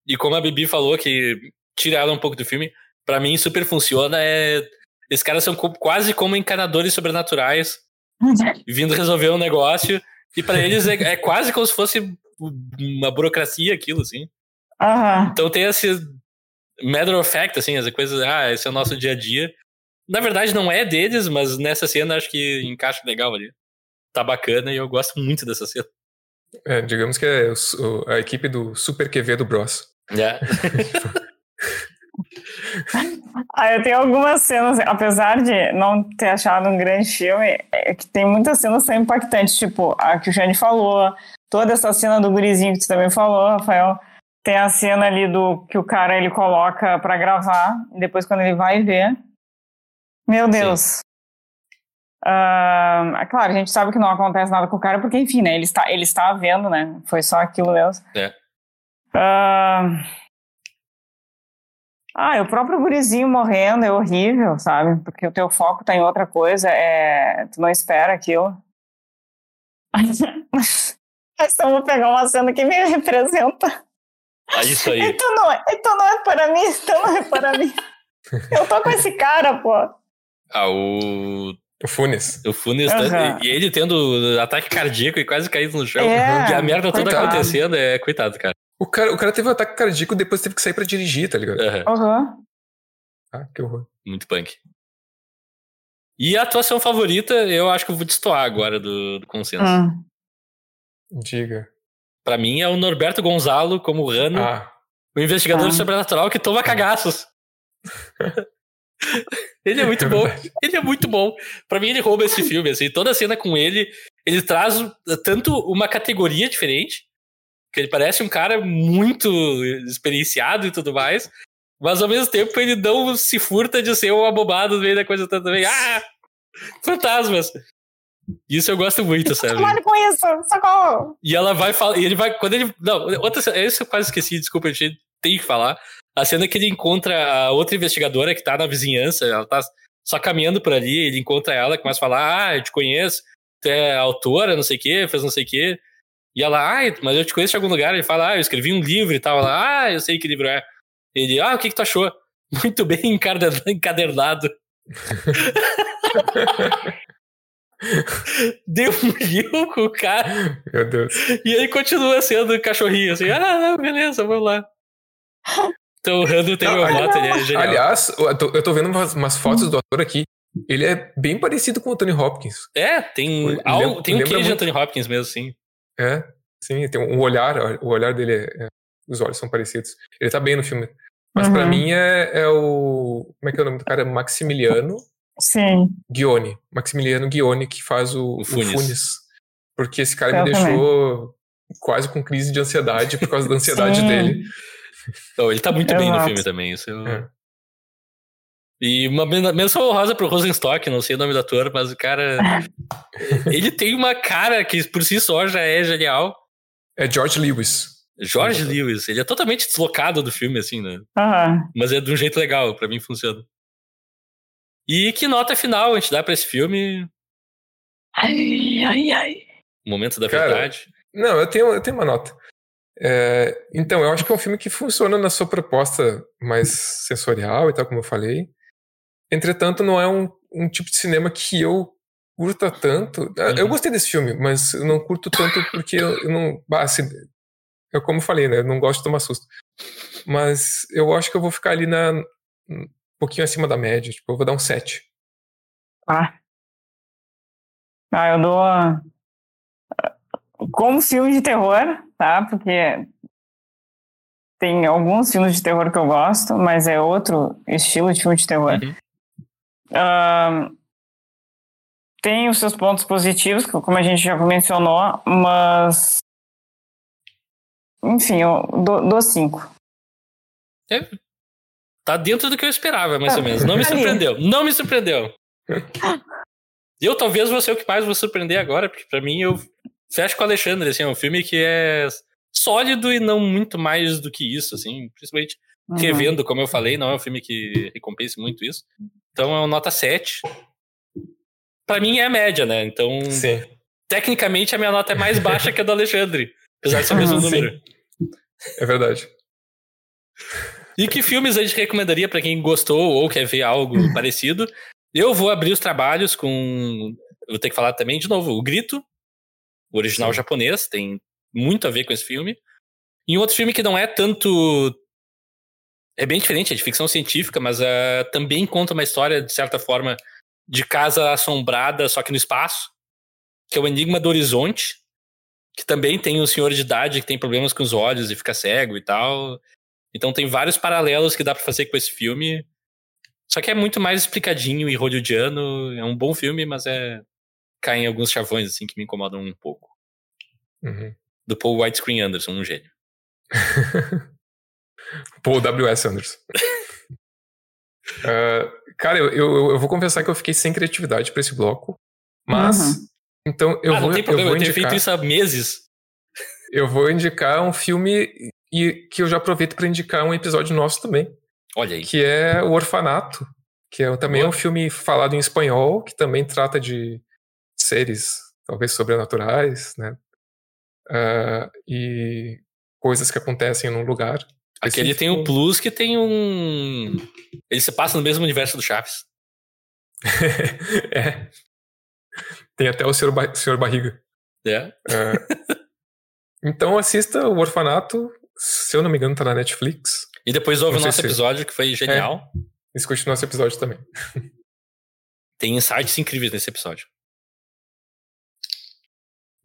A: E como a Bibi falou que tira ela um pouco do filme, para mim super funciona. É... Esses caras são quase como encanadores sobrenaturais, (laughs) vindo resolver um negócio. E para eles é, é, quase como se fosse uma burocracia aquilo, assim.
B: Uhum.
A: Então tem esse matter of fact, assim, as coisas, ah, esse é o nosso dia a dia. Na verdade não é deles, mas nessa cena acho que encaixa legal ali. Tá bacana e eu gosto muito dessa cena.
C: É, digamos que é a equipe do Super QV do Bros.
A: É. (laughs)
B: Ah, eu tenho algumas cenas, apesar de não ter achado um grande filme, é que tem muitas cenas que são impactantes, tipo a que o Jane falou, toda essa cena do gurizinho que tu também falou, Rafael. Tem a cena ali do que o cara ele coloca para gravar, e depois quando ele vai ver. Meu Deus. Uh, claro, a gente sabe que não acontece nada com o cara, porque, enfim, né? Ele está, ele está vendo, né? Foi só aquilo mesmo.
A: É.
B: Uh, ah, o próprio gurizinho morrendo é horrível, sabe? Porque o teu foco tá em outra coisa, é... tu não espera aquilo. (laughs) Mas então vou pegar uma cena que me representa.
A: É isso aí.
B: Então não, é, então não é para mim, então não é para mim. Eu tô com esse cara, pô.
A: Ah, o.
C: O Funes.
A: O Funes, uhum. e ele tendo ataque cardíaco e quase caído no chão. É, e a merda toda coitado. acontecendo, é coitado, cara.
C: O cara, o cara teve um ataque cardíaco e depois teve que sair pra dirigir, tá ligado?
B: Aham. Uhum.
C: Ah, que horror.
A: Muito punk. E a atuação favorita, eu acho que eu vou destoar agora do, do consenso. Hum.
C: Diga.
A: Pra mim é o Norberto Gonzalo como Rano, ah. o investigador ah. sobrenatural que toma cagaços. (laughs) ele é muito bom. Ele é muito bom. Pra mim, ele rouba esse filme. Assim, toda cena com ele, ele traz tanto uma categoria diferente, que ele parece um cara muito experienciado e tudo mais, mas ao mesmo tempo ele não se furta de ser um abobado no meio da coisa também. Ah! Fantasmas! Isso eu gosto muito, sabe?
B: Trabalho com isso, socorro!
A: E ela vai falar. E ele vai. Quando ele. Não, outra. Isso eu quase esqueci, desculpa, a gente tem que falar. A cena que ele encontra a outra investigadora que tá na vizinhança, ela tá só caminhando por ali, ele encontra ela, começa a falar: Ah, eu te conheço, tu é autora, não sei o quê, fez não sei o quê. E ela, ah, mas eu te conheço de algum lugar. Ele fala, ah, eu escrevi um livro e tal. Ela, ah, eu sei que livro é. Ele, ah, o que, que tu achou? (laughs) Muito bem (laughs) encadernado. (laughs) Deu um rio com o cara.
C: Meu Deus.
A: E aí continua sendo cachorrinho, assim, ah, beleza, vamos lá. Então o Rando tem uma moto, ele é genial.
C: Aliás, eu tô, eu tô vendo umas, umas, fotos do ator aqui. Ele é bem parecido com o Tony Hopkins.
A: É, tem, algo, tem um queijo de Anthony Hopkins mesmo, sim.
C: É, sim, tem um olhar, o olhar dele é, é, os olhos são parecidos. Ele tá bem no filme. Mas uhum. para mim é, é, o. Como é que é o nome do cara? Maximiliano
B: Sim.
C: Ghione. Maximiliano Ghione, que faz o, o, Funes. o Funes. Porque esse cara
B: Eu
C: me deixou também. quase com crise de ansiedade por causa da (laughs) ansiedade dele.
A: Então, ele tá muito bem no filme também. Isso eu... é. E uma menção honrosa pro Rosenstock, não sei o nome do ator, mas o cara. (laughs) ele tem uma cara que por si só já é genial.
C: É George Lewis.
A: George Lewis, ele é totalmente deslocado do filme, assim, né?
B: Uhum.
A: Mas é de um jeito legal, para mim funciona. E que nota final a gente dá pra esse filme?
B: Ai, ai, ai.
A: Momento da Cara, verdade.
C: Não, eu tenho, eu tenho uma nota. É, então, eu acho que é um filme que funciona na sua proposta mais sensorial e tal, como eu falei. Entretanto, não é um, um tipo de cinema que eu curta tanto. Uhum. Eu gostei desse filme, mas eu não curto tanto porque eu, eu não. Assim, é como eu falei, né? Eu não gosto de tomar susto. Mas eu acho que eu vou ficar ali na, pouquinho acima da média. Tipo, eu vou dar um 7.
B: Ah. Ah, eu dou. Como filme de terror, tá? Porque tem alguns filmes de terror que eu gosto, mas é outro estilo de filme de terror. Uhum. Uh, tem os seus pontos positivos, como a gente já mencionou, mas. Enfim, eu dou, dou cinco.
A: É, tá dentro do que eu esperava, mais ou menos. Não me surpreendeu. Não me surpreendeu. Eu talvez vou ser o que mais vou surpreender agora, porque pra mim eu fecho com o Alexandre, assim, é um filme que é sólido e não muito mais do que isso, assim, principalmente uhum. revendo, como eu falei, não é um filme que recompense muito isso. Então é uma nota 7. Pra mim é a média, né? Então,
C: Sim.
A: tecnicamente a minha nota é mais baixa que a do Alexandre, apesar de ser o mesmo número.
C: É verdade.
A: E que filmes a gente recomendaria para quem gostou ou quer ver algo (laughs) parecido? Eu vou abrir os trabalhos com. Vou ter que falar também de novo: O Grito, o original Sim. japonês, tem muito a ver com esse filme. E um outro filme que não é tanto é bem diferente, é de ficção científica, mas uh, também conta uma história, de certa forma, de casa assombrada, só que no espaço, que é o Enigma do Horizonte, que também tem um senhor de idade que tem problemas com os olhos e fica cego e tal. Então tem vários paralelos que dá para fazer com esse filme. Só que é muito mais explicadinho e hollywoodiano. É um bom filme, mas é cai em alguns chavões assim que me incomodam um pouco.
C: Uhum.
A: Do Paul Widescreen Anderson, um gênio. (laughs)
C: Paul W.S. Anderson. uh, cara, eu, eu, eu, vou confessar que eu fiquei sem criatividade para esse bloco. Mas, uhum. então eu
A: ah,
C: vou.
A: Não tem problema,
C: eu, vou
A: eu
C: indicar,
A: tenho feito isso há meses.
C: Eu vou indicar um filme e que eu já aproveito para indicar um episódio nosso também.
A: Olha aí.
C: Que é O Orfanato, que é também é um filme falado em espanhol, que também trata de seres, talvez sobrenaturais, né? Uh, e coisas que acontecem num lugar.
A: Aquele tem um plus que tem um. Ele se passa no mesmo universo do Chaves. (laughs)
C: é. Tem até o Senhor, ba Senhor Barriga.
A: É.
C: Uh, (laughs) então assista o Orfanato, se eu não me engano, tá na Netflix.
A: E depois ouve o nosso se... episódio, que foi genial.
C: É, escute o nosso episódio também. (laughs)
A: Tem insights incríveis nesse episódio.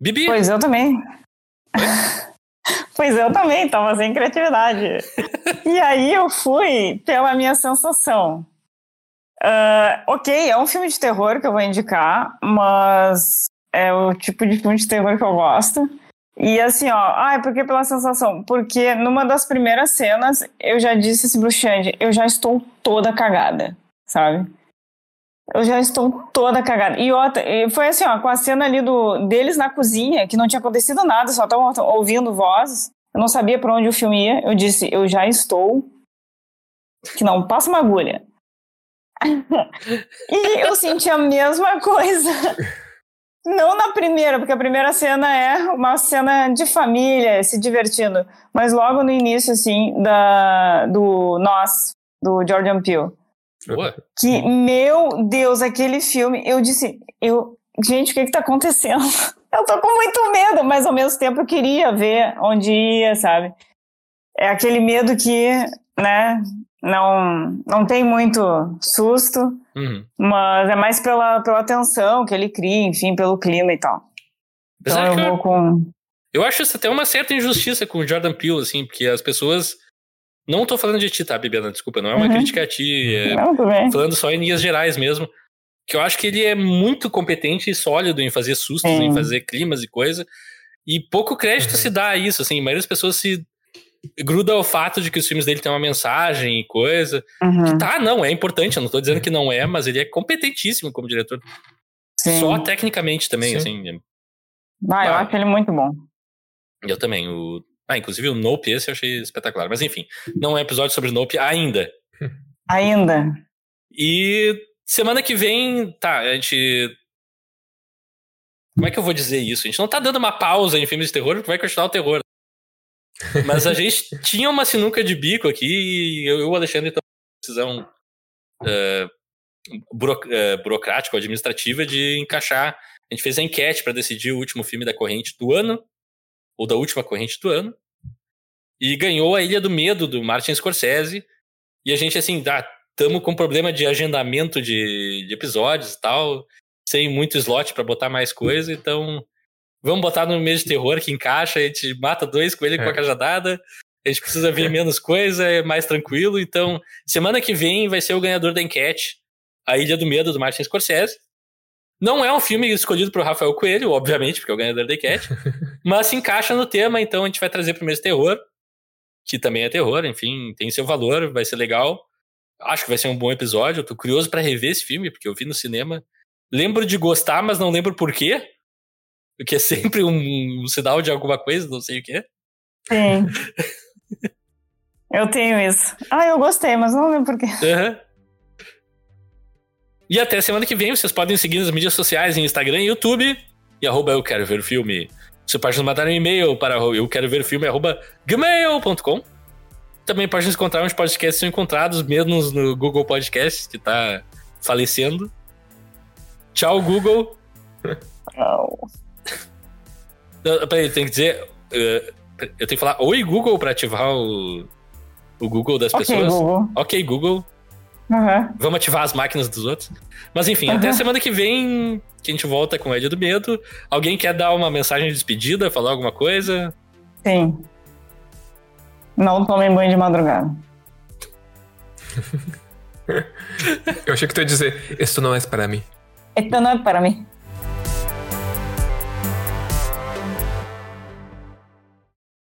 A: Bibi!
B: Pois eu também. pois eu também, tava sem criatividade. e aí eu fui pela minha sensação. Uh, ok, é um filme de terror que eu vou indicar, mas é o tipo de filme de terror que eu gosto. E assim, ó, ah, por que pela sensação? Porque numa das primeiras cenas eu já disse assim pro Xande, eu já estou toda cagada, sabe? Eu já estou toda cagada. E outra, foi assim, ó, com a cena ali do, deles na cozinha, que não tinha acontecido nada, só estavam ouvindo vozes. Eu não sabia para onde o filme ia. Eu disse, eu já estou. Que não, passa uma agulha. (laughs) e eu senti a mesma coisa. (laughs) Não na primeira, porque a primeira cena é uma cena de família, se divertindo. Mas logo no início, assim, da, do Nós, do Jordan Peele.
A: Boa.
B: Que, meu Deus, aquele filme, eu disse, eu, gente, o que que tá acontecendo? (laughs) Eu tô com muito medo, mas ao mesmo tempo eu queria ver onde ia, sabe? É aquele medo que, né, não, não tem muito susto,
A: uhum.
B: mas é mais pela, pela tensão que ele cria, enfim, pelo clima e tal. Então eu vou com...
A: Eu acho isso até uma certa injustiça com o Jordan Peele, assim, porque as pessoas não tô falando de ti, tá, Bibiana? Desculpa, não é uma uhum. crítica a ti. É
B: não,
A: falando só em linhas gerais mesmo. Que eu acho que ele é muito competente e sólido em fazer sustos, Sim. em fazer climas e coisa. E pouco crédito uhum. se dá a isso, assim. A maioria das pessoas se gruda ao fato de que os filmes dele têm uma mensagem e coisa.
B: Uhum.
A: Que tá, não, é importante. Eu não tô dizendo que não é, mas ele é competentíssimo como diretor. Sim. Só tecnicamente também, Sim. assim. É
B: ah, eu acho ele muito bom.
A: Eu também. O ah, inclusive o Nope esse eu achei espetacular. Mas enfim, não é episódio sobre Nope ainda. (laughs)
B: Ainda.
A: E semana que vem, tá, a gente. Como é que eu vou dizer isso? A gente não tá dando uma pausa em filmes de terror, porque vai continuar o terror. Mas a gente tinha uma sinuca de bico aqui e eu e o Alexandre estamos decisão uh, buro, uh, burocrática, administrativa de encaixar. A gente fez a enquete para decidir o último filme da corrente do ano, ou da última corrente do ano. E ganhou a Ilha do Medo, do Martin Scorsese. E a gente, assim, tá, tamo com problema de agendamento de, de episódios e tal, sem muito slot para botar mais coisa, então vamos botar no mês de terror que encaixa, a gente mata dois coelhos é. com a cajadada, a gente precisa ver menos coisa, é mais tranquilo, então semana que vem vai ser o ganhador da enquete, A Ilha do Medo, do Martin Scorsese. Não é um filme escolhido por Rafael Coelho, obviamente, porque é o ganhador da enquete, (laughs) mas se encaixa no tema, então a gente vai trazer de terror que também é terror, enfim, tem seu valor, vai ser legal. Acho que vai ser um bom episódio. Eu tô curioso para rever esse filme, porque eu vi no cinema. Lembro de gostar, mas não lembro por quê. O que é sempre um, um sinal de alguma coisa, não sei o quê.
B: Sim. (laughs) eu tenho isso. Ah, eu gostei, mas não lembro por quê.
A: Uhum. E até semana que vem, vocês podem seguir nas mídias sociais, em Instagram e YouTube. E arroba eu quero ver o filme. Você pode nos mandar um e-mail para eu quero ver o filme gmail.com. Também pode nos encontrar uns podcasts são encontrados, mesmo no Google Podcast, que está falecendo. Tchau, Google.
B: Tchau.
A: Peraí, tem que dizer. Uh, eu tenho que falar oi, Google, para ativar o, o Google das okay, pessoas.
B: Google.
A: Ok, Google.
B: Uhum.
A: Vamos ativar as máquinas dos outros. Mas enfim, uhum. até semana que vem que a gente volta com a Ilha do Medo. Alguém quer dar uma mensagem de despedida, falar alguma coisa?
B: Sim. Não tomem banho de madrugada.
C: Eu achei que tu ia dizer, isso não é para mim.
B: Esto não é para mim.